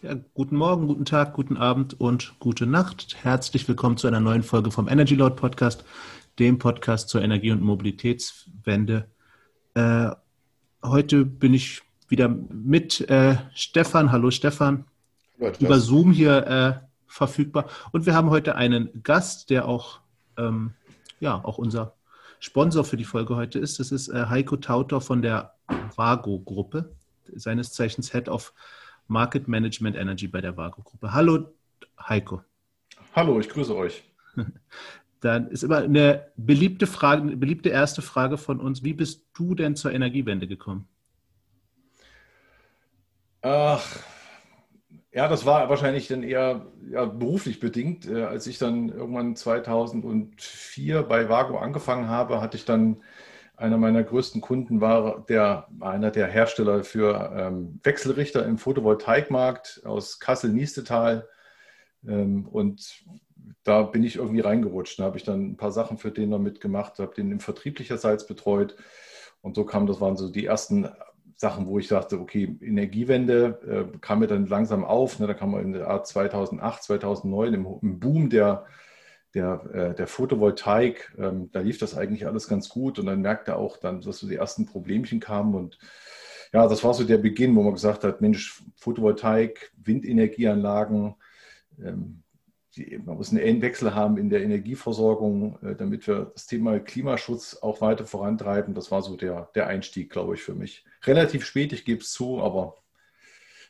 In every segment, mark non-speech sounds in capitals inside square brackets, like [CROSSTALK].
Ja, guten Morgen, guten Tag, guten Abend und gute Nacht. Herzlich willkommen zu einer neuen Folge vom Energy Load Podcast, dem Podcast zur Energie- und Mobilitätswende. Äh, heute bin ich wieder mit äh, Stefan. Hallo Stefan. Hallo, über Zoom hier äh, verfügbar. Und wir haben heute einen Gast, der auch, ähm, ja, auch unser Sponsor für die Folge heute ist. Das ist äh, Heiko Tauter von der Vago-Gruppe, seines Zeichens Head of Market Management Energy bei der Vago-Gruppe. Hallo, Heiko. Hallo, ich grüße euch. [LAUGHS] Dann ist immer eine beliebte Frage, eine beliebte erste Frage von uns. Wie bist du denn zur Energiewende gekommen? Ach, ja, das war wahrscheinlich dann eher ja, beruflich bedingt. Äh, als ich dann irgendwann 2004 bei Vago angefangen habe, hatte ich dann einer meiner größten Kunden war der, einer der Hersteller für ähm, Wechselrichter im Photovoltaikmarkt aus Kassel-Niestetal. Ähm, und da bin ich irgendwie reingerutscht. Da habe ich dann ein paar Sachen für den noch mitgemacht, habe den im vertrieblicherseits betreut. Und so kam, das waren so die ersten Sachen, wo ich dachte, okay, Energiewende äh, kam mir dann langsam auf. Ne? Da kam man in der Art 2008, 2009 im, im Boom der der, äh, der Photovoltaik, ähm, da lief das eigentlich alles ganz gut und dann merkte auch dann, dass so die ersten Problemchen kamen und ja, das war so der Beginn, wo man gesagt hat, Mensch, Photovoltaik, Windenergieanlagen, ähm, die, man muss einen Wechsel haben in der Energieversorgung, äh, damit wir das Thema Klimaschutz auch weiter vorantreiben. Das war so der, der Einstieg, glaube ich, für mich. Relativ spät, ich gebe es zu, aber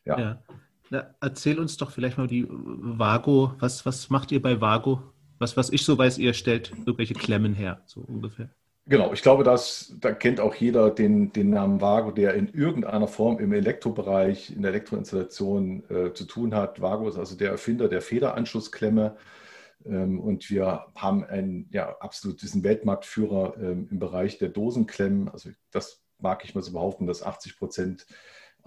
ja. ja. Na, erzähl uns doch vielleicht mal die Vago, was, was macht ihr bei Vago? Was, was ich so weiß, ihr stellt irgendwelche Klemmen her, so ungefähr. Genau, ich glaube, dass, da kennt auch jeder den, den Namen Vago, der in irgendeiner Form im Elektrobereich, in der Elektroinstallation äh, zu tun hat. Vago ist also der Erfinder der Federanschlussklemme. Ähm, und wir haben einen ja, absolut diesen Weltmarktführer ähm, im Bereich der Dosenklemmen. Also das mag ich mal so behaupten, dass 80 Prozent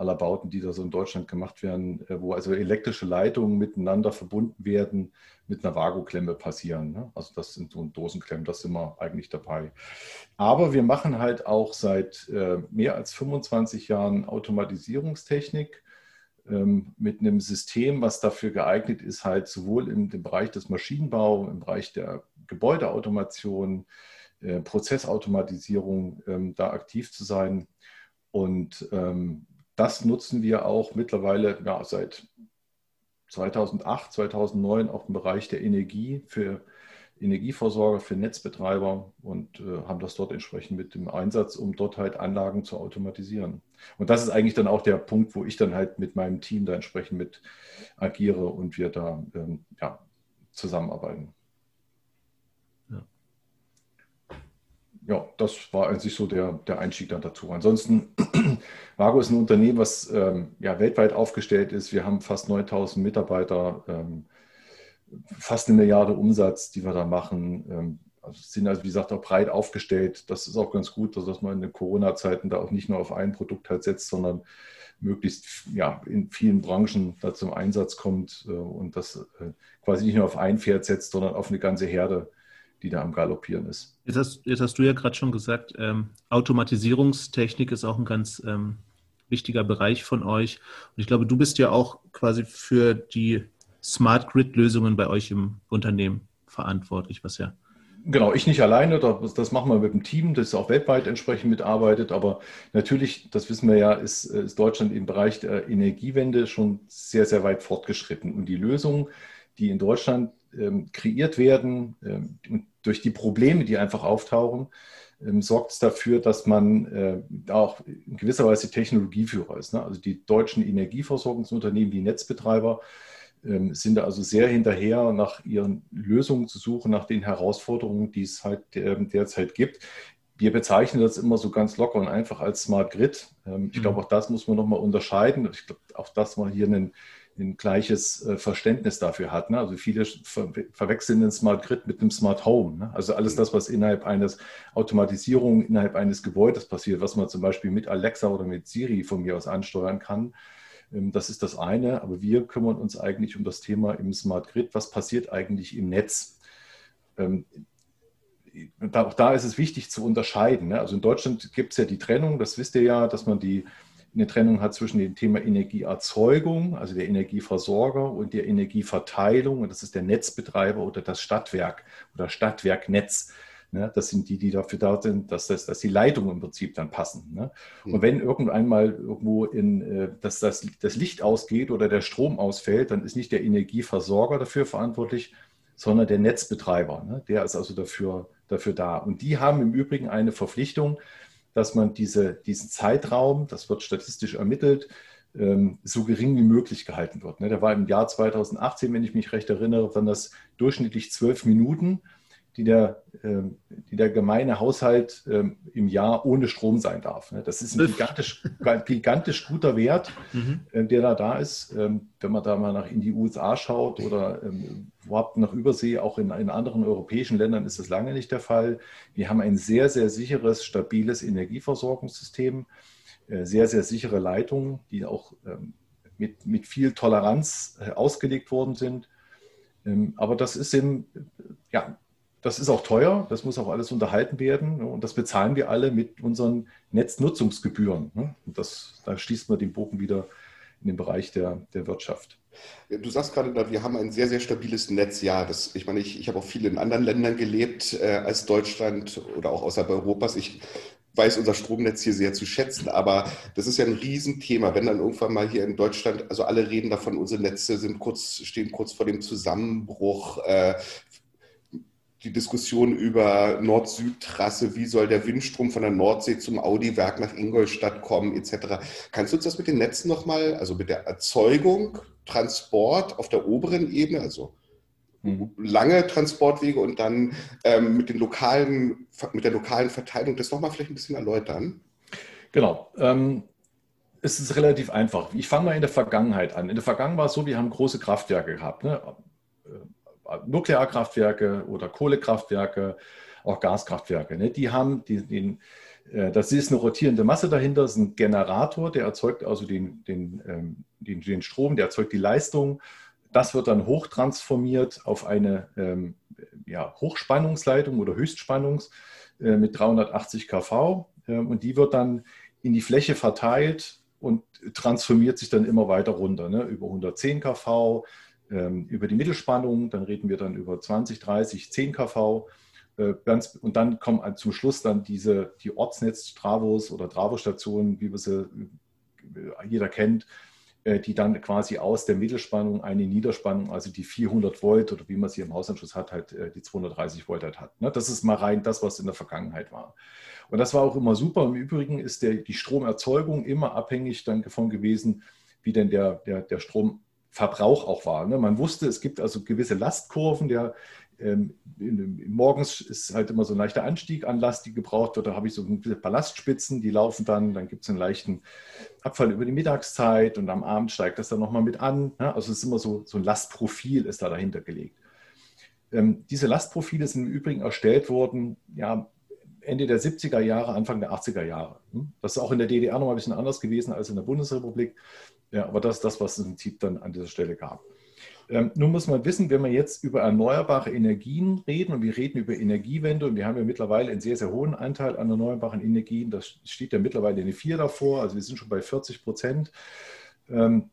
aller Bauten, die da so in Deutschland gemacht werden, äh, wo also elektrische Leitungen miteinander verbunden werden, mit einer Vago-Klemme passieren. Ne? Also das sind so Dosenklemmen, das sind wir eigentlich dabei. Aber wir machen halt auch seit äh, mehr als 25 Jahren Automatisierungstechnik ähm, mit einem System, was dafür geeignet ist, halt sowohl im, Bereich des Maschinenbau, im Bereich der Gebäudeautomation, äh, Prozessautomatisierung ähm, da aktiv zu sein. Und ähm, das nutzen wir auch mittlerweile ja, seit 2008, 2009 auch im Bereich der Energie für Energieversorger, für Netzbetreiber und äh, haben das dort entsprechend mit dem Einsatz, um dort halt Anlagen zu automatisieren. Und das ist eigentlich dann auch der Punkt, wo ich dann halt mit meinem Team da entsprechend mit agiere und wir da ähm, ja, zusammenarbeiten. Ja, das war eigentlich so der, der Einstieg dann dazu. Ansonsten, [CLEARS THROAT] Vago ist ein Unternehmen, was ähm, ja, weltweit aufgestellt ist. Wir haben fast 9000 Mitarbeiter, ähm, fast eine Milliarde Umsatz, die wir da machen. Ähm, also sind also, wie gesagt, auch breit aufgestellt. Das ist auch ganz gut, dass man in den Corona-Zeiten da auch nicht nur auf ein Produkt halt setzt, sondern möglichst ja, in vielen Branchen da zum Einsatz kommt äh, und das äh, quasi nicht nur auf ein Pferd setzt, sondern auf eine ganze Herde die da am Galoppieren ist. Jetzt hast, jetzt hast du ja gerade schon gesagt, ähm, Automatisierungstechnik ist auch ein ganz ähm, wichtiger Bereich von euch. Und ich glaube, du bist ja auch quasi für die Smart Grid-Lösungen bei euch im Unternehmen verantwortlich, was ja Genau, ich nicht alleine, das, das machen wir mit dem Team, das auch weltweit entsprechend mitarbeitet. Aber natürlich, das wissen wir ja, ist, ist, Deutschland im Bereich der Energiewende schon sehr, sehr weit fortgeschritten. Und die Lösungen, die in Deutschland kreiert werden ähm, und durch die Probleme, die einfach auftauchen, ähm, sorgt es dafür, dass man äh, auch in gewisser Weise Technologieführer ist. Ne? Also die deutschen Energieversorgungsunternehmen, die Netzbetreiber, ähm, sind da also sehr hinterher, nach ihren Lösungen zu suchen, nach den Herausforderungen, die es halt ähm, derzeit gibt. Wir bezeichnen das immer so ganz locker und einfach als Smart Grid. Ähm, ich glaube, mhm. auch das muss man nochmal unterscheiden. Ich glaube, auch das mal hier einen ein gleiches äh, Verständnis dafür hat. Ne? Also viele ver verwechseln den Smart Grid mit dem Smart Home. Ne? Also alles das, was innerhalb eines Automatisierung, innerhalb eines Gebäudes passiert, was man zum Beispiel mit Alexa oder mit Siri von mir aus ansteuern kann. Ähm, das ist das eine. Aber wir kümmern uns eigentlich um das Thema im Smart Grid. Was passiert eigentlich im Netz? Ähm, auch da ist es wichtig zu unterscheiden. Ne? Also in Deutschland gibt es ja die Trennung, das wisst ihr ja, dass man die eine Trennung hat zwischen dem Thema Energieerzeugung, also der Energieversorger und der Energieverteilung. Und das ist der Netzbetreiber oder das Stadtwerk oder Stadtwerknetz. Ne? Das sind die, die dafür da sind, dass, das, dass die Leitungen im Prinzip dann passen. Ne? Und hm. wenn irgendwann mal irgendwo in, äh, dass das, das Licht ausgeht oder der Strom ausfällt, dann ist nicht der Energieversorger dafür verantwortlich, sondern der Netzbetreiber. Ne? Der ist also dafür, dafür da. Und die haben im Übrigen eine Verpflichtung, dass man diese, diesen Zeitraum, das wird statistisch ermittelt, ähm, so gering wie möglich gehalten wird. Ne? Der war im Jahr 2018, wenn ich mich recht erinnere, waren das durchschnittlich zwölf Minuten die der, ähm, die der gemeine Haushalt ähm, im Jahr ohne Strom sein darf. Ne? Das ist ein gigantisch, gigantisch guter Wert, mhm. Äh, der da da ist. Ähm, wenn man da mal nach in die USA schaut oder überhaupt nach Übersee, auch in, in anderen europäischen Ländern ist das lange nicht der Fall. Wir haben ein sehr, sehr sicheres, stabiles Energieversorgungssystem, äh, sehr, sehr sichere Leitungen, die auch mit, mit viel Toleranz äh, ausgelegt worden sind. Aber das ist eben, ja, das ist auch teuer, das muss auch alles unterhalten werden ne, und das bezahlen wir alle mit unseren Netznutzungsgebühren. Ne. Das, da schließt man den Bogen wieder in den Bereich der, der Wirtschaft. Du sagst gerade, wir haben ein sehr, sehr stabiles Netz. Ja, das, ich meine, ich, ich habe auch viel in anderen Ländern gelebt äh, als Deutschland oder auch außerhalb Europas. Ich weiß unser Stromnetz hier sehr zu schätzen, aber das ist ja ein Riesenthema. Wenn dann irgendwann mal hier in Deutschland, also alle reden davon, unsere Netze sind kurz, stehen kurz vor dem Zusammenbruch. Äh, die Diskussion über Nord-Süd-Trasse, wie soll der Windstrom von der Nordsee zum Audi-Werk nach Ingolstadt kommen, etc. Kannst du uns das mit den Netzen nochmal, also mit der Erzeugung, Transport auf der oberen Ebene, also mhm. lange Transportwege und dann ähm, mit, den lokalen, mit der lokalen Verteilung, das nochmal vielleicht ein bisschen erläutern? Genau. Ähm, es ist relativ einfach. Ich fange mal in der Vergangenheit an. In der Vergangenheit war es so, wir haben große Kraftwerke gehabt. Ne? Nuklearkraftwerke oder Kohlekraftwerke, auch Gaskraftwerke. Ne? Die haben die, den, äh, das ist eine rotierende Masse dahinter, das ist ein Generator, der erzeugt also den, den, ähm, den, den Strom, der erzeugt die Leistung. Das wird dann hochtransformiert auf eine ähm, ja, Hochspannungsleitung oder Höchstspannungs äh, mit 380 kV äh, und die wird dann in die Fläche verteilt und transformiert sich dann immer weiter runter, ne? über 110 kV, ähm, über die Mittelspannung, dann reden wir dann über 20, 30, 10 kV. Äh, ganz, und dann kommen zum Schluss dann diese, die Ortsnetz-Travos oder Travostationen, wie wir sie äh, jeder kennt, äh, die dann quasi aus der Mittelspannung eine Niederspannung, also die 400 Volt oder wie man sie im Hausanschluss hat, halt die 230 Volt halt hat. Ne? Das ist mal rein das, was in der Vergangenheit war. Und das war auch immer super. Im Übrigen ist der, die Stromerzeugung immer abhängig dann davon gewesen, wie denn der, der, der Strom Verbrauch auch war. Ne? Man wusste, es gibt also gewisse Lastkurven, der ähm, in, morgens ist halt immer so ein leichter Anstieg an Last, die gebraucht wird. Da habe ich so Ballastspitzen, die laufen dann, dann gibt es einen leichten Abfall über die Mittagszeit und am Abend steigt das dann nochmal mit an. Ne? Also es ist immer so, so ein Lastprofil ist da dahinter gelegt. Ähm, diese Lastprofile sind im Übrigen erstellt worden, ja, Ende der 70er Jahre, Anfang der 80er Jahre. Hm? Das ist auch in der DDR noch ein bisschen anders gewesen als in der Bundesrepublik. Ja, aber das ist das, was es im Prinzip dann an dieser Stelle gab. Ähm, nun muss man wissen, wenn wir jetzt über erneuerbare Energien reden und wir reden über Energiewende und wir haben ja mittlerweile einen sehr, sehr hohen Anteil an erneuerbaren Energien, das steht ja mittlerweile eine 4 davor, also wir sind schon bei 40 Prozent, ähm,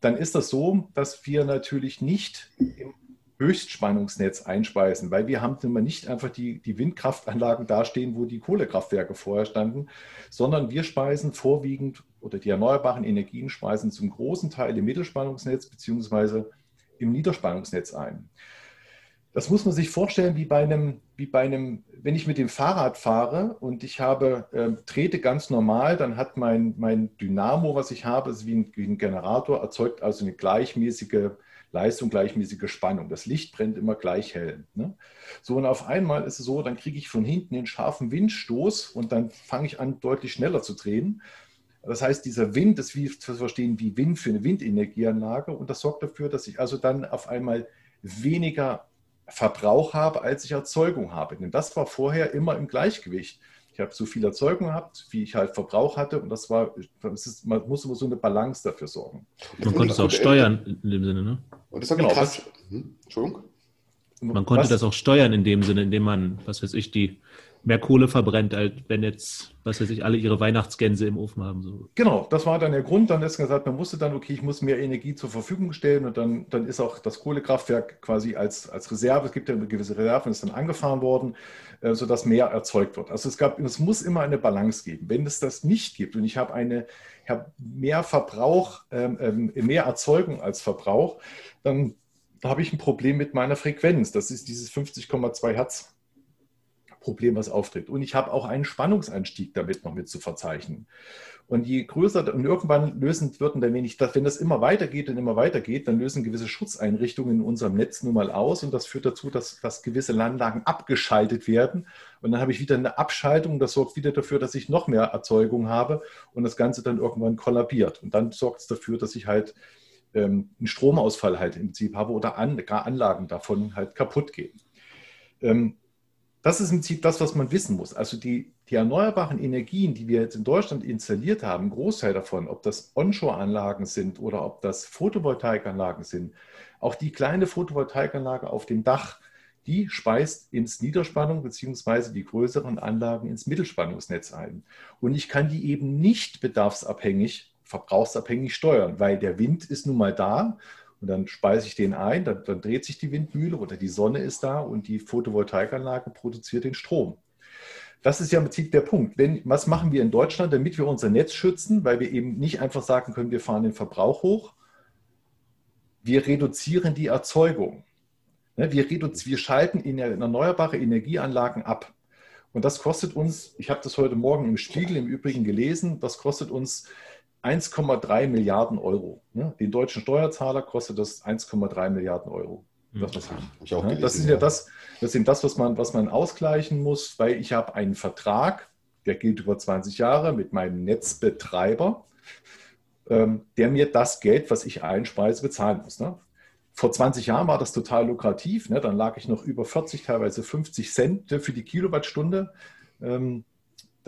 dann ist das so, dass wir natürlich nicht im Höchstspannungsnetz einspeisen, weil wir haben immer nicht einfach die, die Windkraftanlagen dastehen, wo die Kohlekraftwerke vorher standen, sondern wir speisen vorwiegend oder die erneuerbaren Energien speisen zum großen Teil im Mittelspannungsnetz beziehungsweise im Niederspannungsnetz ein. Das muss man sich vorstellen wie bei einem, wie bei einem, wenn ich mit dem Fahrrad fahre und ich habe, äh, trete ganz normal, dann hat mein, mein Dynamo, was ich habe, ist wie ein, wie ein Generator, erzeugt also eine gleichmäßige Leistung, gleichmäßige Spannung. Das Licht brennt immer gleich hell. Ne? So, und auf einmal ist es so, dann kriege ich von hinten den scharfen Windstoß und dann fange ich an, deutlich schneller zu drehen. Das heißt, dieser Wind ist wie zu verstehen wie Wind für eine Windenergieanlage und das sorgt dafür, dass ich also dann auf einmal weniger Verbrauch habe, als ich Erzeugung habe. Denn das war vorher immer im Gleichgewicht. Ich habe so viel Erzeugung gehabt, wie ich halt Verbrauch hatte. Und das war, das ist, man muss immer so eine Balance dafür sorgen. Man konnte es auch steuern in dem Sinne, ne? Und das hat genau, Hm? Entschuldigung? Man konnte was? das auch steuern in dem Sinne, indem man, was weiß ich, die, mehr Kohle verbrennt, als wenn jetzt, was weiß ich, alle ihre Weihnachtsgänse im Ofen haben. So. Genau, das war dann der Grund. Dann ist gesagt, man musste dann, okay, ich muss mehr Energie zur Verfügung stellen und dann, dann ist auch das Kohlekraftwerk quasi als, als Reserve, es gibt ja eine gewisse Reserve, ist dann angefahren worden, äh, sodass mehr erzeugt wird. Also es gab, es muss immer eine Balance geben. Wenn es das nicht gibt und ich habe eine, ich habe mehr Verbrauch, ähm, ähm mehr Erzeugung als Verbrauch, dann habe ich ein Problem mit meiner Frequenz. Das ist dieses 50,2 Hertz. Problem, was auftritt. Und ich habe auch einen Spannungsanstieg damit noch mit zu verzeichnen. Und je größer, und irgendwann lösen würden dann wenig, wenn das immer weitergeht und immer weitergeht, dann lösen gewisse Schutzeinrichtungen in unserem Netz nun mal aus und das führt dazu, dass, dass gewisse Anlagen abgeschaltet werden. Und dann habe ich wieder eine Abschaltung, das sorgt wieder dafür, dass ich noch mehr Erzeugung habe und das Ganze dann irgendwann kollabiert. Und dann sorgt es dafür, dass ich halt ähm, einen Stromausfall halt im Prinzip habe oder an, gar Anlagen davon halt kaputt gehen. Ähm, das ist im Prinzip das, was man wissen muss. Also die, die erneuerbaren Energien, die wir jetzt in Deutschland installiert haben, ein Großteil davon, ob das Onshore-Anlagen sind oder ob das Photovoltaikanlagen sind, auch die kleine Photovoltaikanlage auf dem Dach, die speist ins Niederspannung beziehungsweise die größeren Anlagen ins Mittelspannungsnetz ein. Und ich kann die eben nicht bedarfsabhängig, verbrauchsabhängig steuern, weil der Wind ist nun mal da und dann speise ich den ein, dann, dann, dreht sich die Windmühle oder die Sonne ist da und die Photovoltaikanlage produziert den Strom. Das ist ja im Prinzip der Punkt. Wenn, was machen wir in Deutschland, damit wir unser Netz schützen, weil wir eben nicht einfach sagen können, wir fahren den Verbrauch hoch. Wir reduzieren die Erzeugung. Ne, wir, wir schalten erneuerbare Energieanlagen ab. Und das kostet uns, ich habe das heute Morgen im Spiegel im Übrigen gelesen, das kostet uns 1,3 Milliarden Euro. Ne? Den deutschen Steuerzahler kostet das 1,3 Milliarden Euro. Das, was ich, ne? das ist ja das, das ist das, was man, was man ausgleichen muss, weil ich habe einen Vertrag, der gilt über 20 Jahre mit meinem Netzbetreiber, ähm, der mir das Geld, was ich einspeise, bezahlen muss. Ne? Vor 20 Jahren war das total lukrativ. Ne? Dann lag ich noch über 40, teilweise 50 Cent für die Kilowattstunde. Ähm,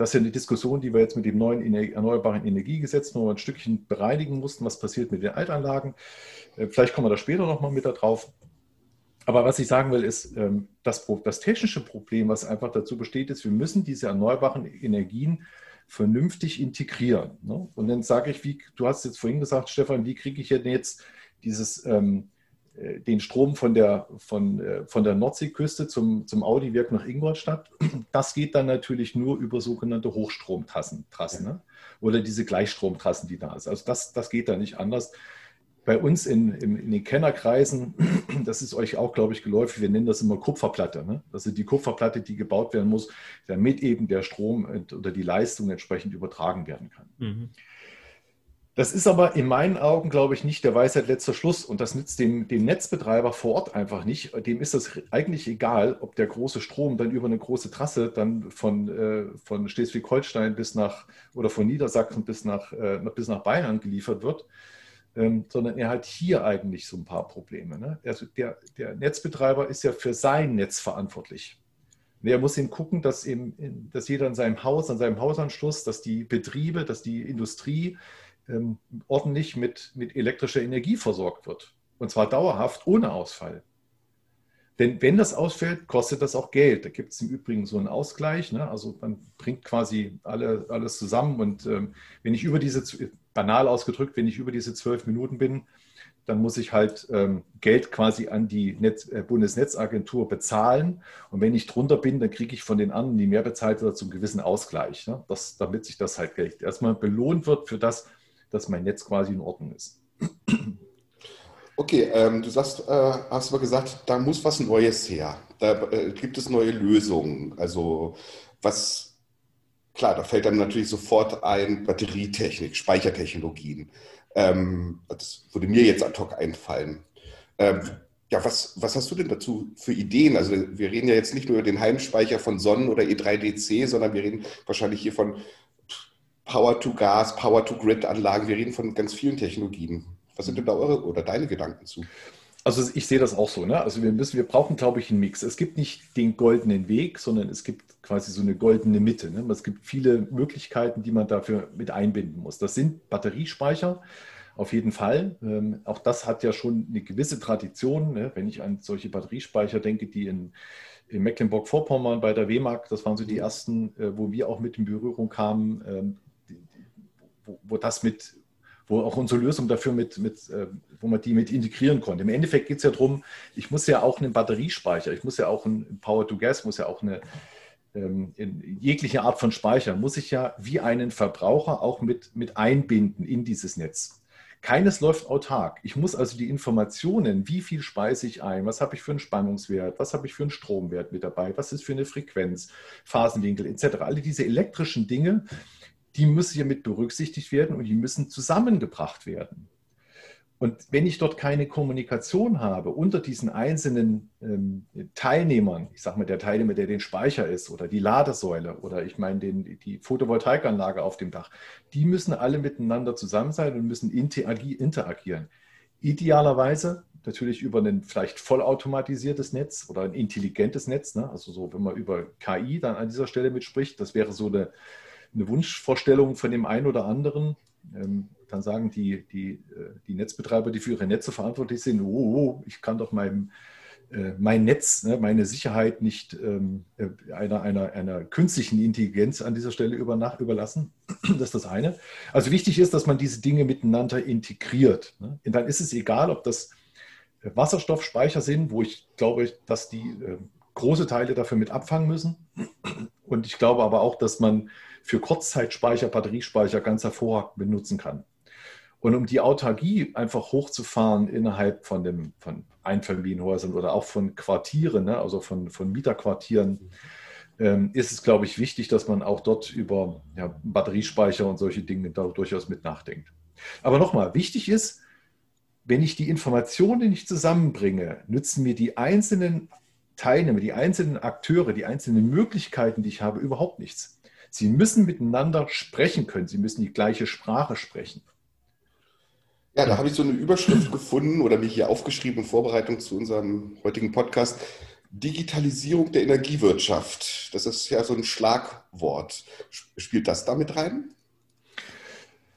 das ist ja eine Diskussion, die wir jetzt mit dem neuen Erneuerbaren Energiegesetz noch ein Stückchen bereinigen mussten. Was passiert mit den Altanlagen? Äh, vielleicht kommen wir da später nochmal mit da drauf. Aber was ich sagen will, ist, ähm, das, das technische Problem, was einfach dazu besteht, ist, wir müssen diese erneuerbaren Energien vernünftig integrieren. Ne? Und dann sage ich, wie, du hast jetzt vorhin gesagt, Stefan, wie kriege ich denn jetzt dieses ähm, äh, den Strom von der, von, äh, von der Nordseeküste zum, zum Audi-Werk nach Ingolstadt. Das geht dann natürlich nur über sogenannte Hochstromtrassen Trassen, ne? oder diese Gleichstromtrassen, die da sind. Also das, das geht da nicht anders. Bei uns in, in, in, den Kennerkreisen, [CLEARS THROAT] das ist euch auch, glaube ich, geläufig, wir nennen das immer Kupferplatte. Ne? Das ist die Kupferplatte, die gebaut werden muss, damit eben der Strom oder die Leistung entsprechend übertragen werden kann. Mhm. Das ist aber in meinen Augen, glaube ich, nicht der Weisheit letzter Schluss. Und das nützt dem, dem Netzbetreiber vor Ort einfach nicht. Dem ist es eigentlich egal, ob der große Strom dann über eine große Trasse dann von, äh, von Schleswig-Holstein bis nach oder von Niedersachsen bis nach, äh, bis nach Bayern geliefert wird. Ähm, sondern er hat hier eigentlich so ein paar Probleme. Ne? Also der, der Netzbetreiber ist ja für sein Netz verantwortlich. Er muss eben gucken, dass, eben, dass jeder in seinem Haus, an seinem Hausanschluss, dass die Betriebe, dass die Industrie ähm, ordentlich mit, mit elektrischer Energie versorgt wird. Und zwar dauerhaft, ohne Ausfall. Denn wenn das ausfällt, kostet das auch Geld. Da gibt es im Übrigen so einen Ausgleich. Ne? Also man bringt quasi alle, alles zusammen. Und ähm, wenn ich über diese, banal ausgedrückt, wenn ich über diese zwölf Minuten bin, dann muss ich halt ähm, Geld quasi an die Netz, äh, Bundesnetzagentur bezahlen. Und wenn ich drunter bin, dann kriege ich von den anderen, die mehr bezahlt wird, zum gewissen Ausgleich. Ne? Das, damit sich das halt erstmal belohnt wird für das, dass mein Netz quasi in Ordnung ist. Okay, ähm, du sagst, äh, hast aber gesagt, da muss was Neues her. Da äh, gibt es neue Lösungen. Also was, klar, da fällt dann natürlich sofort ein Batterietechnik, Speichertechnologien. Ähm, das würde mir jetzt ad hoc einfallen. Ähm, ja, was, was hast du denn dazu für Ideen? Also wir reden ja jetzt nicht nur über den Heimspeicher von Sonnen oder E3DC, sondern wir reden wahrscheinlich hier von Power-to-Gas, Power-to-Grid-Anlagen. Wir reden von ganz vielen Technologien. Was sind denn da eure oder deine Gedanken zu? Also ich sehe das auch so. Ne? Also wir müssen, wir brauchen, glaube ich, einen Mix. Es gibt nicht den goldenen Weg, sondern es gibt quasi so eine goldene Mitte. Ne? Es gibt viele Möglichkeiten, die man dafür mit einbinden muss. Das sind Batteriespeicher. Auf jeden Fall. Ähm, auch das hat ja schon eine gewisse Tradition. Ne? Wenn ich an solche Batteriespeicher denke, die in, in Mecklenburg-Vorpommern bei der WMAG, das waren so die ersten, äh, wo wir auch mit in Berührung kamen, ähm, wo, wo, das mit, wo auch unsere Lösung dafür mit, mit äh, wo man die mit integrieren konnte. Im Endeffekt geht es ja darum, ich muss ja auch einen Batteriespeicher, ich muss ja auch ein Power to Gas, muss ja auch eine ähm, jegliche Art von Speicher, muss ich ja wie einen Verbraucher auch mit, mit einbinden in dieses Netz. Keines läuft autark. Ich muss also die Informationen, wie viel speise ich ein, was habe ich für einen Spannungswert, was habe ich für einen Stromwert mit dabei, was ist für eine Frequenz, Phasenwinkel etc. Alle diese elektrischen Dinge, die müssen ja mit berücksichtigt werden und die müssen zusammengebracht werden. Und wenn ich dort keine Kommunikation habe unter diesen einzelnen ähm, Teilnehmern, ich sage mal der Teilnehmer, der den Speicher ist oder die Ladesäule oder ich meine die Photovoltaikanlage auf dem Dach, die müssen alle miteinander zusammen sein und müssen interagieren. Idealerweise natürlich über ein vielleicht vollautomatisiertes Netz oder ein intelligentes Netz. Ne? Also so, wenn man über KI dann an dieser Stelle mitspricht, das wäre so eine, eine Wunschvorstellung von dem einen oder anderen. Ähm, dann sagen die, die, äh, die Netzbetreiber, die für ihre Netze verantwortlich sind, oh, oh ich kann doch meinem, äh, mein Netz, ne, meine Sicherheit nicht ähm, äh, einer, einer, einer künstlichen Intelligenz an dieser Stelle über, überlassen. [CLEARS THROAT] Das ist das eine. Also wichtig ist, dass man diese Dinge miteinander integriert. Ne? Und dann ist es egal, ob das Wasserstoffspeicher sind, wo ich glaube, dass die große Teile dafür mit abfangen müssen. Und ich glaube aber auch, dass man für Kurzzeitspeicher, Batteriespeicher ganz hervorragend benutzen kann. Und um die Autarkie einfach hochzufahren innerhalb von, dem, von Einfamilienhäusern oder auch von Quartieren, ne, also von, von Mieterquartieren, ähm, ist es, glaube ich, wichtig, dass man auch dort über ja, Batteriespeicher und solche Dinge da durchaus mit nachdenkt. Aber nochmal, wichtig ist, wenn ich die Informationen nicht zusammenbringe, nützen mir die einzelnen Teilnehmer, die einzelnen Akteure, die einzelnen Möglichkeiten, die ich habe, überhaupt nichts. Sie müssen miteinander sprechen können. Sie müssen die gleiche Sprache sprechen. Ja, da habe ich so eine Überschrift gefunden oder mir hier aufgeschrieben in Vorbereitung zu unserem heutigen Podcast. Digitalisierung der Energiewirtschaft. Das ist ja so ein Schlagwort. Spielt das damit rein?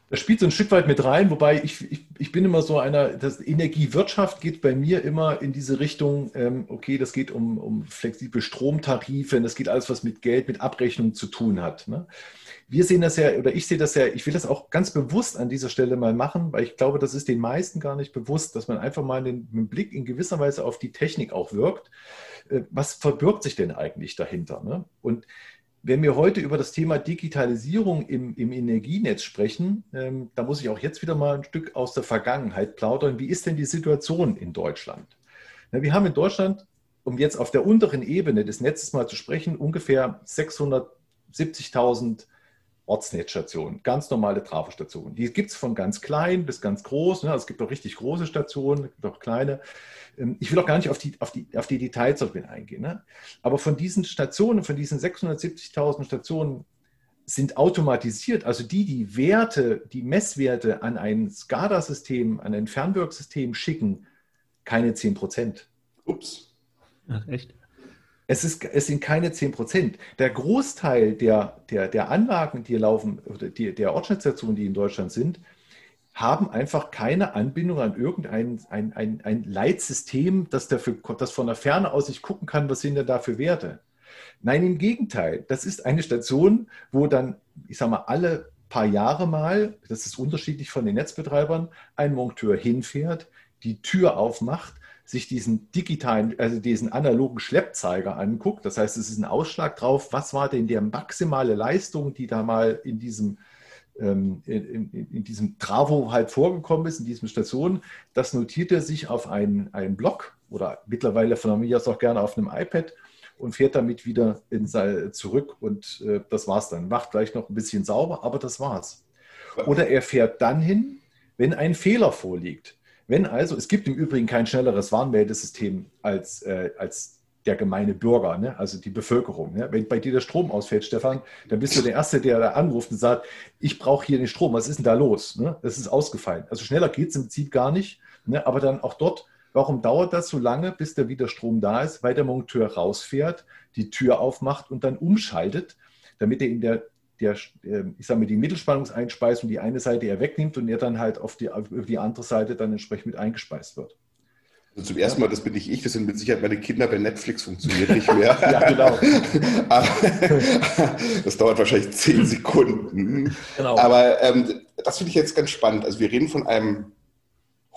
Das spielt so ein Stück weit mit rein, wobei ich, ich, ich bin immer so einer, das Energiewirtschaft geht bei mir immer in diese Richtung, ähm, okay, das geht um, um flexible Stromtarife, das geht alles, was mit Geld, mit Abrechnung zu tun hat. Ne? Wir sehen das ja, oder ich sehe das ja, ich will das auch ganz bewusst an dieser Stelle mal machen, weil ich glaube, das ist den meisten gar nicht bewusst, dass man einfach mal den, den Blick in gewisser Weise auf die Technik auch wirkt. Äh, was verbirgt sich denn eigentlich dahinter? Ne? Und wenn wir heute über das Thema Digitalisierung im, im Energienetz sprechen, ähm, da muss ich auch jetzt wieder mal ein Stück aus der Vergangenheit plaudern. Wie ist denn die Situation in Deutschland? Na, wir haben in Deutschland, um jetzt auf der unteren Ebene des Netzes mal zu sprechen, ungefähr 670.000 Ortsnetzstationen, ganz normale Trafostationen. Die gibt es von ganz klein bis ganz groß. Ne? Es gibt auch richtig große Stationen, es gibt auch kleine. Ähm, ich will auch gar nicht auf die, auf die, auf die Details eingehen. Ne? Aber von diesen Stationen, von diesen 670.000 Stationen sind automatisiert, also die, die Werte, die Messwerte an ein SCADA-System, an ein Fernwirksystem schicken, keine 10 Prozent. Ups. Ach, echt? Es, ist, es sind keine 10 Prozent. Der Großteil der, der, der Anlagen, die laufen, oder die, der Ortsnetzstationen, die in Deutschland sind, haben einfach keine Anbindung an irgendein ein, ein, ein Leitsystem, das, dafür, das von der Ferne aus ich gucken kann, was sind denn da für Werte. Nein, im Gegenteil. Das ist eine Station, wo dann, ich sage mal, alle paar Jahre mal, das ist unterschiedlich von den Netzbetreibern, ein Monteur hinfährt, die Tür aufmacht, sich diesen digitalen, also diesen analogen Schleppzeiger anguckt. Das heißt, es ist ein Ausschlag drauf, was war denn der maximale Leistung, die da mal in diesem ähm, in, in, in, diesem Travo halt vorgekommen ist, in diesem Station, das notiert er sich auf einen, einen Block oder mittlerweile von mir aus auch gerne auf einem iPad und fährt damit wieder in sein, zurück und äh, das war's dann. Macht vielleicht noch ein bisschen sauber, aber das war's. Oder er fährt dann hin, wenn ein Fehler vorliegt. Wenn also, es gibt im Übrigen kein schnelleres Warnmeldesystem als, äh, als der gemeine Bürger, ne? also die Bevölkerung. Ne? Wenn bei dir der Strom ausfällt, Stefan, dann bist du der Erste, der da anruft und sagt, ich brauche hier den Strom, was ist denn da los? Ne? Das ist ausgefallen. Also schneller geht es im Prinzip gar nicht. Ne? Aber dann auch dort, warum dauert das so lange, bis der wieder Strom da ist? Weil der Monteur rausfährt, die Tür aufmacht und dann umschaltet, damit er in der der, ähm, ich sage mal, die Mittelspannungseinspeisung die eine Seite er wegnimmt und er dann halt auf die, auf die andere Seite dann entsprechend mit eingespeist wird. Also zum ersten Mal, das bin nicht ich, das sind mit Sicherheit meine Kinder, bei Netflix funktioniert nicht mehr. [LAUGHS] ja, genau. [LAUGHS] das dauert wahrscheinlich zehn Sekunden. Genau. Aber ähm, das finde ich jetzt ganz spannend. Also wir reden von einem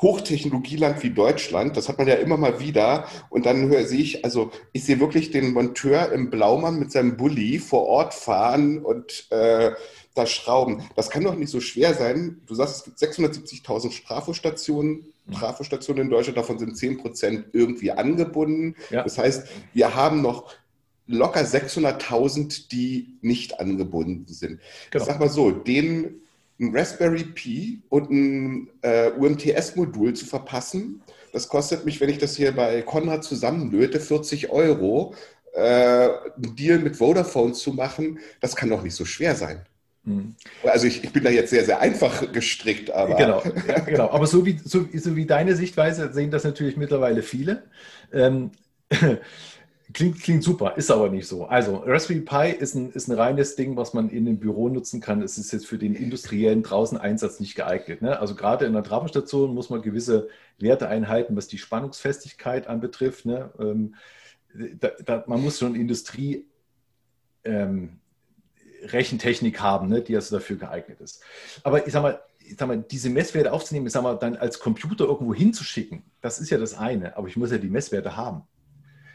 Hochtechnologieland wie Deutschland, das hat man ja immer mal wieder. Und dann höre ich, also ich sehe wirklich den Monteur im Blaumann mit seinem Bulli vor Ort fahren und äh, da schrauben. Das kann doch nicht so schwer sein. Du sagst, es gibt 670.000 Strafostationen, Trafostationen in Deutschland, davon sind 10 Prozent irgendwie angebunden. Ja. Das heißt, wir haben noch locker 600.000, die nicht angebunden sind. Genau. Ich sag mal so, den ein Raspberry Pi und ein äh, UMTS-Modul zu verpassen. Das kostet mich, wenn ich das hier bei Konrad zusammenlöte, 40 Euro. Äh, einen Deal mit Vodafone zu machen, das kann doch nicht so schwer sein. Mhm. Also ich, ich, bin da jetzt sehr, sehr einfach gestrickt, aber. Genau, [LAUGHS] ja, genau. aber so wie, so, so, wie deine Sichtweise sehen das natürlich mittlerweile viele. Ähm, [LAUGHS] Klingt, klingt super, ist aber nicht so. Also, Raspberry Pi ist ein, ist ein reines Ding, was man in dem Büro nutzen kann. Es ist jetzt für den industriellen Draußen-Einsatz nicht geeignet. Ne? Also, gerade in der Trafostation muss man gewisse Werte einhalten, was die Spannungsfestigkeit anbetrifft. Ne? Ähm, da, da, man muss schon Industrie. Ähm, Rechentechnik haben, ne, die also dafür geeignet ist. Aber ich sag mal, ich sag mal, diese Messwerte aufzunehmen, ich sag mal, dann als Computer irgendwo hinzuschicken, das ist ja das eine, aber ich muss ja die Messwerte haben.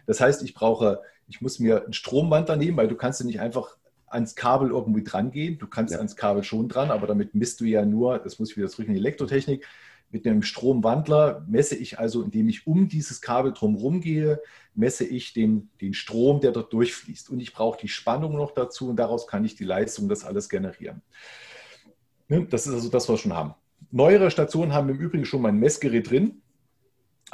Das heißt, ich brauche, ich muss mir einen Stromwandler nehmen, weil du kannst ja nicht einfach ans Kabel irgendwie dran gehen. Du kannst ja. ans Kabel schon dran, aber damit misst du ja nur, das muss ich wieder zurück in die Elektrotechnik, mit einem Stromwandler messe ich also, indem ich um dieses Kabel drumherum gehe, messe ich den, den Strom, der dort durchfließt. Und ich brauche die Spannung noch dazu und daraus kann ich die Leistung, das alles generieren. Ne, das ist also das, was wir schon haben. Neuere Stationen haben im Übrigen schon mal ein Messgerät drin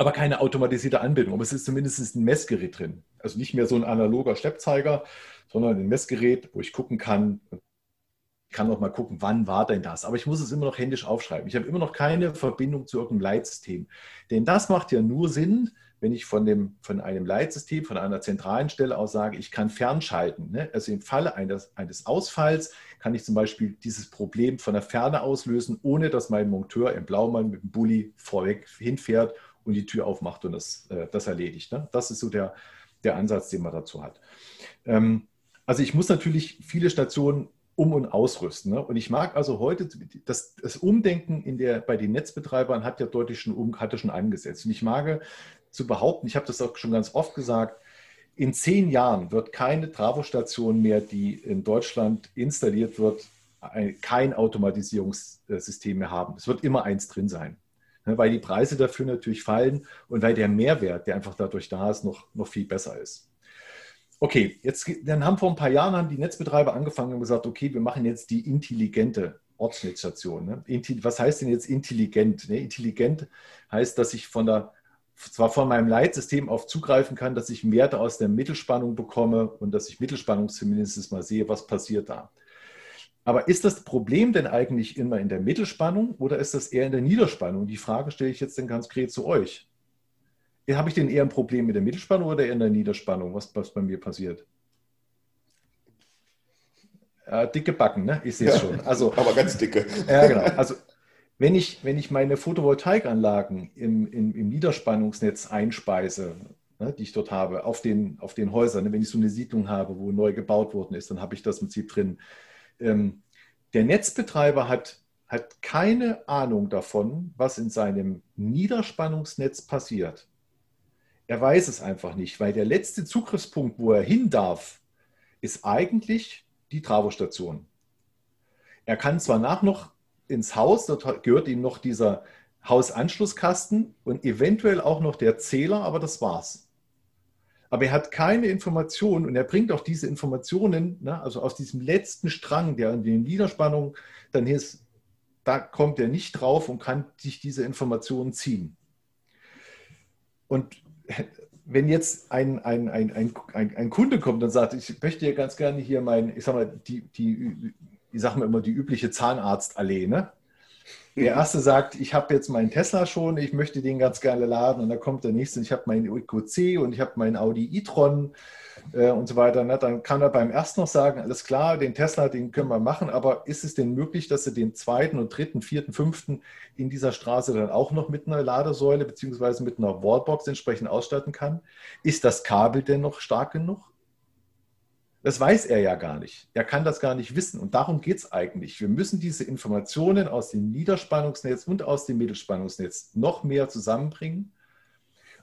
aber keine automatisierte Anbindung. Aber es ist zumindest ein Messgerät drin. Also nicht mehr so ein analoger Steppzeiger, sondern ein Messgerät, wo ich gucken kann, ich kann auch mal gucken, wann war denn das. Aber ich muss es immer noch händisch aufschreiben. Ich habe immer noch keine Verbindung zu irgendeinem Leitsystem. Denn das macht ja nur Sinn, wenn ich von, dem, von einem Leitsystem, von einer zentralen Stelle aus sage, ich kann fernschalten. Ne? Also im Falle eines, eines Ausfalls kann ich zum Beispiel dieses Problem von der Ferne auslösen, ohne dass mein Monteur im Blaumann mit dem Bulli vorweg hinfährt und die Tür aufmacht und das, äh, das erledigt. Ne? Das ist so der, der Ansatz, den man dazu hat. Ähm, also ich muss natürlich viele Stationen um- und ausrüsten. Ne? Und ich mag also heute, das, das Umdenken in der, bei den Netzbetreibern hat ja deutlich schon, hatte schon angesetzt. Und ich mag zu behaupten, ich habe das auch schon ganz oft gesagt, in zehn Jahren wird keine Trafostation mehr, die in Deutschland installiert wird, kein Automatisierungssystem mehr haben. Es wird immer eins drin sein. Ne, weil die Preise dafür natürlich fallen und weil der Mehrwert, der einfach dadurch da ist, noch, noch viel besser ist. Okay, jetzt dann haben vor ein paar Jahren haben die Netzbetreiber angefangen und gesagt, okay, wir machen jetzt die intelligente Ortsnetzstation. Ne? Was heißt denn jetzt intelligent? Ne? Intelligent heißt, dass ich von der zwar von meinem Leitsystem auf zugreifen kann, dass ich Werte aus der Mittelspannung bekomme und dass ich Mittelspannung zumindest mal sehe, was passiert da. Aber ist das Problem denn eigentlich immer in der Mittelspannung oder ist das eher in der Niederspannung? Die Frage stelle ich jetzt dann ganz konkret zu euch. Habe ich denn eher ein Problem mit der Mittelspannung oder eher in der Niederspannung, was, was bei mir passiert? Ja, dicke Backen, ne? Ich sehe es ja, schon. Also, [LAUGHS] aber ganz dicke. Ja, genau. Also wenn ich, wenn ich meine Photovoltaikanlagen im, im, im Niederspannungsnetz einspeise, ne, die ich dort habe, auf den, auf den Häusern, ne, wenn ich so eine Siedlung habe, wo neu gebaut worden ist, dann habe ich das im Prinzip drin ähm, der Netzbetreiber hat, hat keine Ahnung davon, was in seinem Niederspannungsnetz passiert. Er weiß es einfach nicht, weil der letzte Zugriffspunkt, wo er hin darf, ist eigentlich die Travostation. Er kann zwar nach noch ins Haus, dort gehört ihm noch dieser Hausanschlusskasten und eventuell auch noch der Zähler, aber das war's aber er hat keine Informationen und er bringt auch diese Informationen, ne, also aus diesem letzten Strang, der an den Niederspannungen dann ist, da kommt er nicht drauf und kann sich diese Informationen ziehen. Und [LAUGHS] wenn jetzt ein, ein, ein, ein, ein, Kunde kommt und sagt, ich möchte ja ganz gerne hier mein, ich sag mal, die, die, ich sag mal immer die übliche Zahnarztallee, ne? Der erste sagt, ich habe jetzt meinen Tesla schon, ich möchte den ganz gerne laden. Und dann kommt der nächste, ich habe meinen EQC und ich habe meinen Audi e-tron äh, und so weiter. Ne? Dann kann er beim ersten noch sagen, alles klar, den Tesla, den können wir machen, aber ist es denn möglich, dass er den zweiten und dritten, vierten, fünften in dieser Straße dann auch noch mit einer Ladesäule beziehungsweise mit einer Wallbox entsprechend ausstatten kann? Ist das Kabel denn noch stark genug? Das weiß er ja gar nicht. Er kann das gar nicht wissen. Und darum geht es eigentlich. Wir müssen diese Informationen aus dem Niederspannungsnetz und aus dem Mittelspannungsnetz noch mehr zusammenbringen.